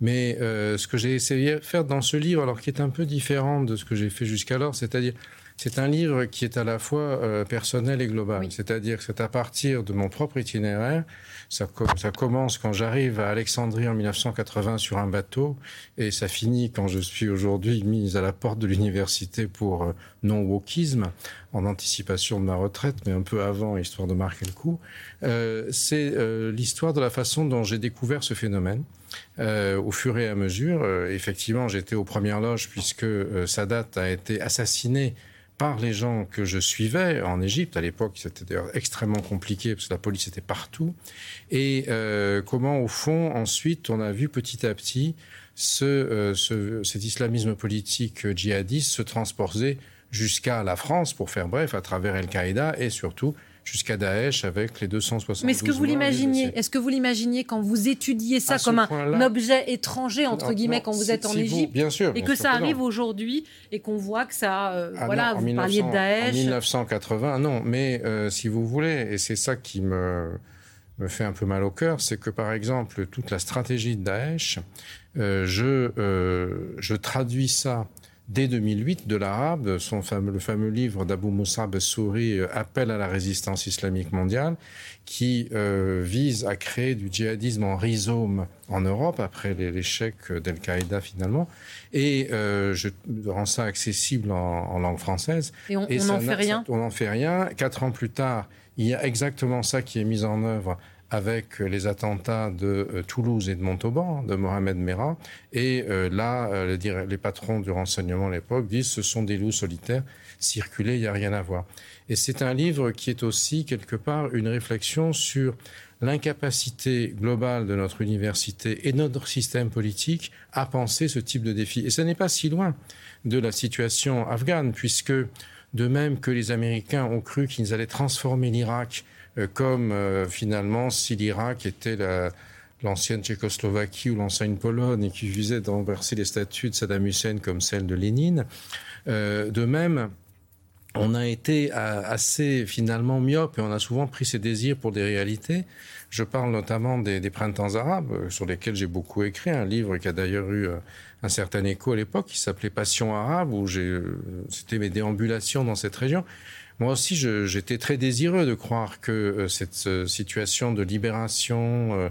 Mais euh, ce que j'ai essayé de faire dans ce livre, alors qui est un peu différent de ce que j'ai fait jusqu'alors, c'est-à-dire c'est un livre qui est à la fois euh, personnel et global. C'est-à-dire que c'est à partir de mon propre itinéraire ça, ça commence quand j'arrive à Alexandrie en 1980 sur un bateau et ça finit quand je suis aujourd'hui mise à la porte de l'université pour euh, non-wokisme en anticipation de ma retraite, mais un peu avant, histoire de marquer le coup. Euh, c'est euh, l'histoire de la façon dont j'ai découvert ce phénomène. Euh, au fur et à mesure, euh, effectivement, j'étais aux premières loges puisque euh, Sadat a été assassiné par les gens que je suivais en Égypte. À l'époque, c'était extrêmement compliqué parce que la police était partout. Et euh, comment, au fond, ensuite, on a vu petit à petit ce, euh, ce, cet islamisme politique djihadiste se transporter jusqu'à la France, pour faire bref, à travers Al-Qaïda et surtout jusqu'à Daesh avec les 260. Mais est-ce que vous l'imaginiez Est-ce que vous l'imaginiez quand vous étudiez ça comme un objet étranger entre guillemets quand vous êtes en Égypte bien sûr, et que ça arrive aujourd'hui et qu'on voit que ça, euh, ah voilà, vous parliez de Daesh. En 1980, non, mais euh, si vous voulez, et c'est ça qui me me fait un peu mal au cœur, c'est que par exemple toute la stratégie de Daesh, euh, je je traduis ça dès 2008 de l'arabe, son fameux, le fameux livre d'Abu Moussa Bessouri, euh, Appel à la résistance islamique mondiale, qui euh, vise à créer du djihadisme en rhizome en Europe, après l'échec d'Al-Qaïda finalement, et euh, je rends ça accessible en, en langue française. Et on n'en fait rien? On n'en fait rien. Quatre ans plus tard, il y a exactement ça qui est mis en œuvre avec les attentats de euh, Toulouse et de Montauban, de Mohamed Merah. Et euh, là, euh, les patrons du renseignement à l'époque disent ce sont des loups solitaires, circuler, il n'y a rien à voir. Et c'est un livre qui est aussi, quelque part, une réflexion sur l'incapacité globale de notre université et de notre système politique à penser ce type de défi. Et ce n'est pas si loin de la situation afghane, puisque de même que les Américains ont cru qu'ils allaient transformer l'Irak comme euh, finalement si l'Irak était l'ancienne Tchécoslovaquie ou l'ancienne Pologne et qui visait d'enverser les statuts de Saddam Hussein comme celle de Lénine. Euh, de même, on a été assez finalement myope et on a souvent pris ses désirs pour des réalités. Je parle notamment des, des printemps arabes, sur lesquels j'ai beaucoup écrit, un livre qui a d'ailleurs eu un certain écho à l'époque, qui s'appelait Passion arabe, où c'était mes déambulations dans cette région. Moi aussi, j'étais très désireux de croire que euh, cette euh, situation de libération,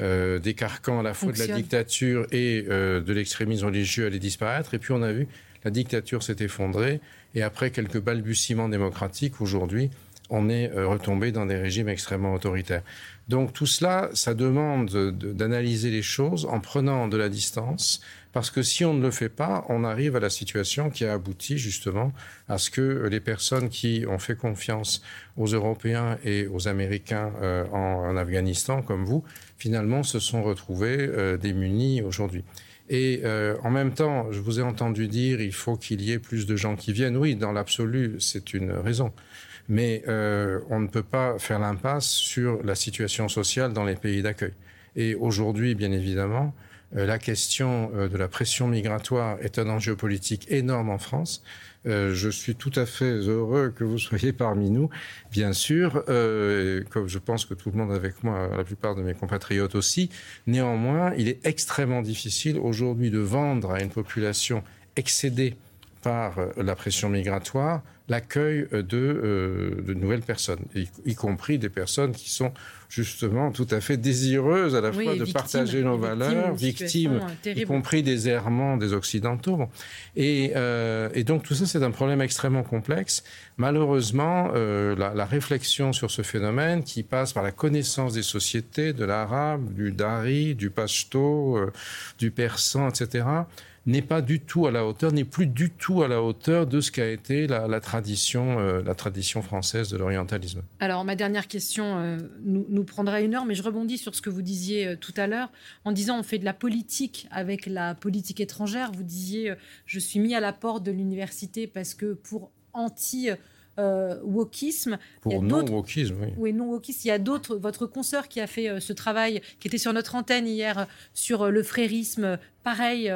euh, décarquant à la fois de la dictature et de l'extrémisme religieux allait disparaître. Et puis on a vu la dictature s'est effondrée. Et après quelques balbutiements démocratiques, aujourd'hui, on est retombé dans des régimes extrêmement autoritaires. Donc tout cela, ça demande d'analyser les choses en prenant de la distance, parce que si on ne le fait pas, on arrive à la situation qui a abouti justement à ce que les personnes qui ont fait confiance aux Européens et aux Américains euh, en, Afghanistan, comme vous, finalement se sont retrouvées euh, démunies aujourd'hui. Et euh, en même temps, je vous ai entendu dire il faut qu'il y ait plus de gens qui viennent. Oui, dans l'absolu, c'est une raison. Mais on ne peut pas faire l'impasse sur la situation sociale dans les pays d'accueil. Et aujourd'hui, bien évidemment, euh, la question euh, de la pression migratoire est un enjeu politique énorme en France. Euh, je suis tout à fait heureux que vous soyez <laughs> parmi nous, bien sûr, comme je pense que tout le monde avec moi, la plupart de mes compatriotes aussi. Néanmoins, il est extrêmement difficile aujourd'hui de vendre à une population excédée par la pression migratoire l'accueil de, de, nouvelles personnes, y, compris des personnes qui sont justement tout à fait désireuses à la fois de partager nos valeurs, victimes, y compris des errements des Occidentaux. Et, euh, et donc tout ça, c'est un problème extrêmement complexe. Malheureusement, euh, la, la, réflexion sur ce phénomène, qui passe par la connaissance des sociétés, de l'arabe, du dari, du pashto, euh, du persan, etc., n'est pas du tout à la hauteur, n'est plus du tout à la hauteur de ce qu'a été la, tradition, euh, tradition française de l'orientalisme. Alors ma dernière question euh, nous, nous, prendra une heure, mais je rebondis sur ce que vous disiez euh, tout à l'heure en disant on fait de la politique avec la politique étrangère. Vous disiez je suis mis à la porte de l'université parce que pour anti euh, wokisme. Pour non-wokisme, oui. Oui, non-wokisme. Il y a d'autres, votre consoeur qui a fait euh, ce travail, qui était sur notre antenne hier, euh, sur le frérisme, pareil.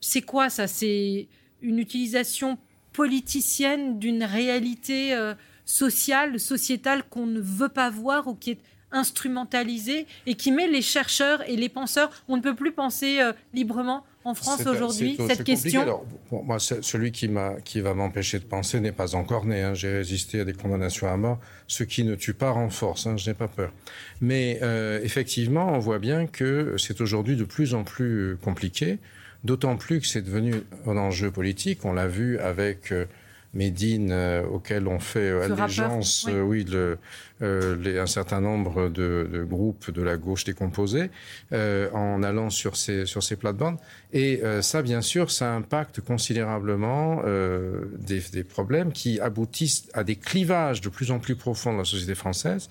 c'est quoi ça? C'est une utilisation politicienne d'une réalité sociale, sociétale qu'on ne veut pas voir ou qui est instrumentalisée et qui met les chercheurs et les penseurs, on ne peut plus penser librement en France aujourd'hui, cette question Alors, moi, celui qui, qui va m'empêcher de penser n'est pas encore né. Hein. J'ai résisté à des condamnations à mort. Ce qui ne tue pas renforce, hein, je n'ai pas peur. Mais euh, effectivement, on voit bien que c'est aujourd'hui de plus en plus compliqué, d'autant plus que c'est devenu un enjeu politique. On l'a vu avec... Euh, Médine, euh, auquel on fait allégeance, oui, le, euh, les, un certain nombre de, de, groupes de la gauche décomposés euh, en allant sur ces, sur ces plates-bandes. Et euh, ça, bien sûr, ça impacte considérablement euh, des, des, problèmes qui aboutissent à des clivages de plus en plus profonds dans la société française.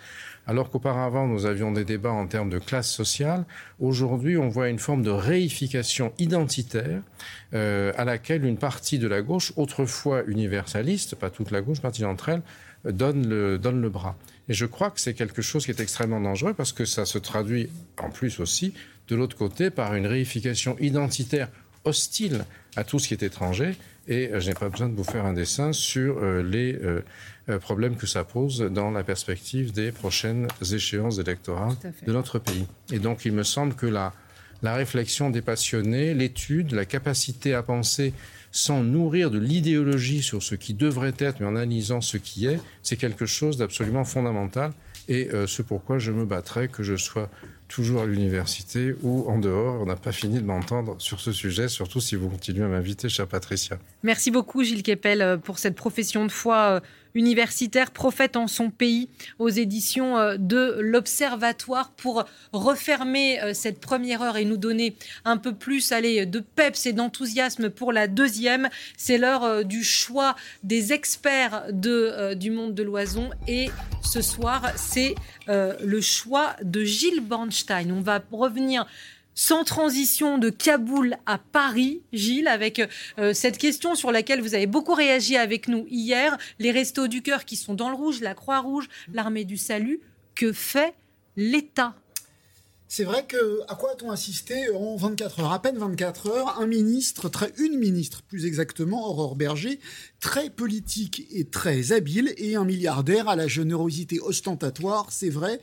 Alors qu'auparavant, nous avions des débats en termes de classe sociale, aujourd'hui, on voit une forme de réification identitaire euh, à laquelle une partie de la gauche, autrefois universaliste, pas toute la gauche, partie d'entre elles, donne le, donne le bras. Et je crois que c'est quelque chose qui est extrêmement dangereux parce que ça se traduit en plus aussi de l'autre côté par une réification identitaire hostile à tout ce qui est étranger. Et euh, je n'ai pas besoin de vous faire un dessin sur euh, les euh, problèmes que ça pose dans la perspective des prochaines échéances électorales de notre pays. Et donc il me semble que la, la réflexion des passionnés, l'étude, la capacité à penser sans nourrir de l'idéologie sur ce qui devrait être, mais en analysant ce qui est, c'est quelque chose d'absolument fondamental. Et euh, c'est pourquoi je me battrai que je sois toujours à l'université ou en dehors. On n'a pas fini de m'entendre sur ce sujet, surtout si vous continuez à m'inviter, chère Patricia. Merci beaucoup, Gilles Kepel, euh, pour cette profession de foi euh, universitaire, prophète en son pays, aux éditions euh, de l'Observatoire, pour refermer cette première heure et nous donner un peu plus allez, de peps et d'enthousiasme pour la deuxième. C'est l'heure du choix des experts de, du monde de l'oison et ce soir, c'est le choix de Gilles Bornstein on va revenir sans transition de Kaboul à Paris, Gilles, avec euh, cette question sur laquelle vous avez beaucoup réagi avec nous hier, les restos du cœur qui sont dans le rouge, la Croix-Rouge, l'armée du salut. Que fait l'État? C'est vrai que à quoi a-t-on assisté en 24 heures? À peine 24 heures, un ministre, une ministre plus exactement, Aurore Berger, très politique et très habile, et un milliardaire à la générosité ostentatoire, c'est vrai,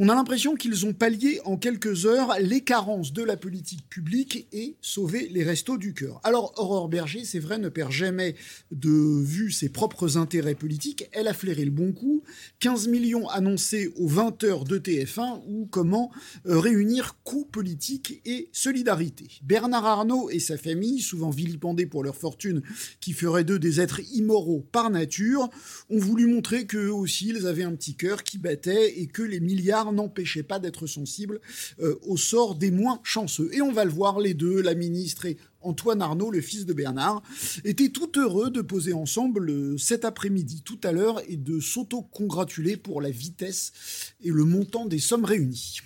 On a l'impression qu'ils ont pallié en quelques heures les carences de la politique publique et sauvé les restos du cœur. Alors Aurore Berger, c'est vrai, ne perd jamais de vue ses propres intérêts politiques. Elle a flairé le bon coup. 15 millions annoncés aux 20 heures de TF1 ou comment euh, réunir coûts politiques et solidarité. Bernard Arnault et sa famille, souvent vilipendés pour leur fortune qui ferait d'eux des êtres immoraux par nature, ont voulu montrer qu'eux aussi ils avaient un petit cœur qui battait et que les milliards n'empêchait pas d'être sensible euh, au sort des moins chanceux. Et on va le voir, les deux, la ministre et Antoine Arnaud, le fils de Bernard, étaient tout heureux de poser ensemble euh, cet après-midi, tout à l'heure, et de s'auto-congratuler pour la vitesse et le montant des sommes réunies.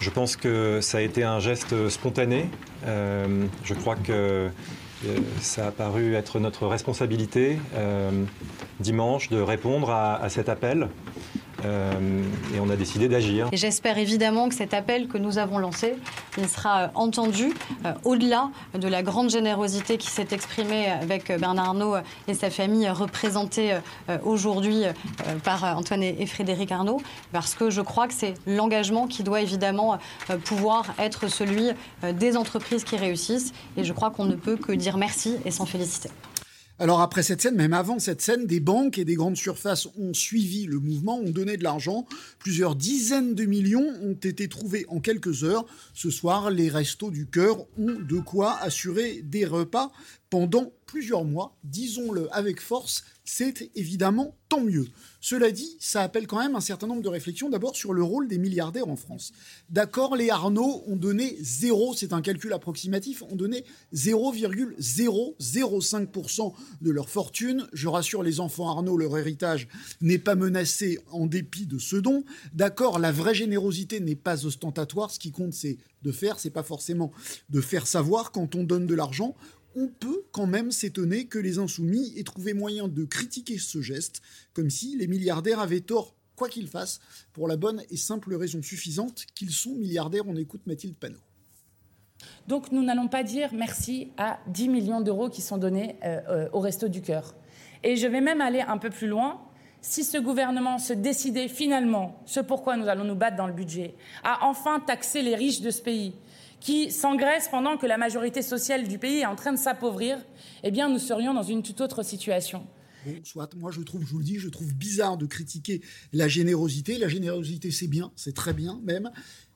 Je pense que ça a été un geste spontané. Euh, je crois que ça a paru être notre responsabilité dimanche de répondre à cet appel. Euh, et on a décidé d'agir. Et j'espère évidemment que cet appel que nous avons lancé, sera entendu euh, au-delà de la grande générosité qui s'est exprimée avec Bernard Arnault et sa famille représentée euh, aujourd'hui par Antoine et Frédéric Arnault, parce que je crois que c'est l'engagement qui doit évidemment pouvoir être celui des entreprises qui réussissent. Et je crois qu'on ne peut que dire merci et s'en féliciter. Alors après cette scène, même avant cette scène, des banques et des grandes surfaces ont suivi le mouvement, ont donné de l'argent. Plusieurs dizaines de millions ont été trouvés en quelques heures. Ce soir, les restos du cœur ont de quoi assurer des repas pendant plusieurs mois. Disons-le avec force, c'est évidemment tant mieux. Cela dit, ça appelle quand même un certain nombre de réflexions, d'abord sur le rôle des milliardaires en France. D'accord, les Arnaud ont donné zéro, c'est un calcul approximatif, ont donné 0,005% de leur fortune. Je rassure les enfants Arnaud, leur héritage n'est pas menacé en dépit de ce don. D'accord, la vraie générosité n'est pas ostentatoire, ce qui compte c'est de faire, c'est pas forcément de faire savoir quand on donne de l'argent on peut quand même s'étonner que les insoumis aient trouvé moyen de critiquer ce geste, comme si les milliardaires avaient tort, quoi qu'ils fassent, pour la bonne et simple raison suffisante qu'ils sont milliardaires. On écoute Mathilde Panot. Donc nous n'allons pas dire merci à 10 millions d'euros qui sont donnés euh, euh, au Resto du Cœur. Et je vais même aller un peu plus loin. Si ce gouvernement se décidait finalement, ce pourquoi nous allons nous battre dans le budget, à enfin taxer les riches de ce pays, qui s'engraisse pendant que la majorité sociale du pays est en train de s'appauvrir, eh bien, nous serions dans une toute autre situation. Bon, soit, moi je trouve, je vous le dis, je trouve bizarre de critiquer la générosité. La générosité, c'est bien, c'est très bien même.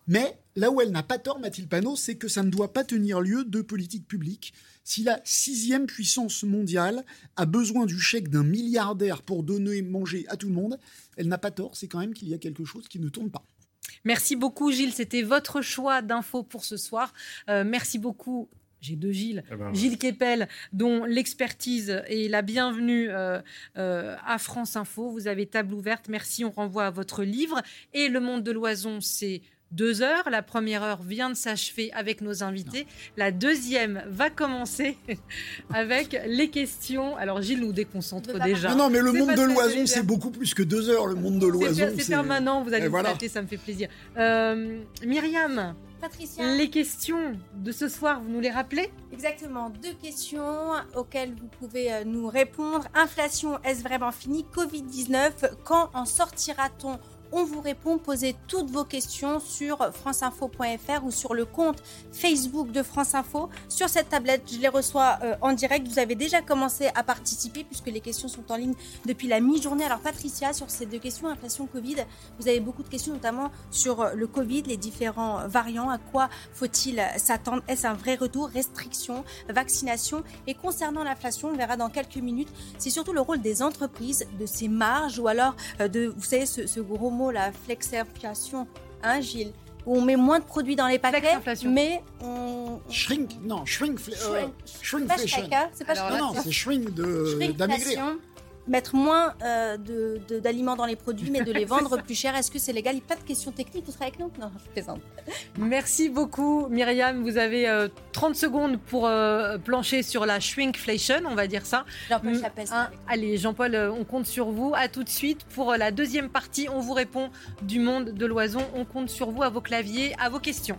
Mais là où elle n'a pas tort, Mathilde Panot, c'est que ça ne doit pas tenir lieu de politique publique. Si la sixième puissance mondiale a besoin du chèque d'un milliardaire pour donner manger à tout le monde, elle n'a pas tort, c'est quand même qu'il y a quelque chose qui ne tourne pas. Merci beaucoup, Gilles. C'était votre choix d'infos pour ce soir. Euh, merci beaucoup j'ai deux Gilles, eh ben, Gilles Kepel, dont l'expertise est la bienvenue euh, euh, à France Info. Vous avez table ouverte. Merci, on renvoie à votre livre. Et Le Monde de l'Oison, c'est deux heures. La première heure vient de s'achever avec nos invités. La deuxième va commencer <laughs> avec les questions. Alors Gilles nous déconcentre déjà. Non, non, mais le monde de l'oison, c'est beaucoup plus que deux heures. Le monde de l'oison, c'est permanent. Vous allez vous ça me fait plaisir. Euh, Myriam. Patricia. Les questions de ce soir, vous nous les rappelez? Exactement, deux questions auxquelles vous pouvez euh, nous répondre. Inflation, est-ce vraiment fini? Covid-19, quand en sortira-t-on? On vous répond. Posez toutes vos questions sur franceinfo.fr ou sur le compte Facebook de France Info. Sur cette tablette, je les reçois euh, en direct. Vous avez déjà commencé à participer puisque les questions sont en ligne depuis la mi-journée. Alors Patricia, sur ces deux questions, inflation Covid, vous avez beaucoup de questions notamment sur euh, le Covid, les différents variants. À quoi faut-il s'attendre? Est-ce un vrai retour? Restriction, vaccination? Et concernant l'inflation, on verra dans quelques minutes, c'est surtout le rôle des entreprises, de ces marges ou alors euh, de, vous savez, ce gros mot, la flexinflation, hein, Gilles où on met moins de produits dans les paquets, mais on... Shrink, non, shrink, euh, shrinkflation. C'est pas, pas non, non, c'est shrink d'amaigrir mettre moins euh, d'aliments dans les produits, mais de les <laughs> vendre plus cher. Est-ce que c'est légal? Il n'y a pas de questions techniques. Vous serez avec nous? Non, je plaisante. Merci beaucoup, Myriam. Vous avez 30 euh, secondes pour euh, plancher sur la shrinkflation, on va dire ça. Jean-Paul mm, Chapelle. allez, Jean-Paul, on compte sur vous. À tout de suite pour la deuxième partie. On vous répond du monde de l'oison. On compte sur vous, à vos claviers, à vos questions.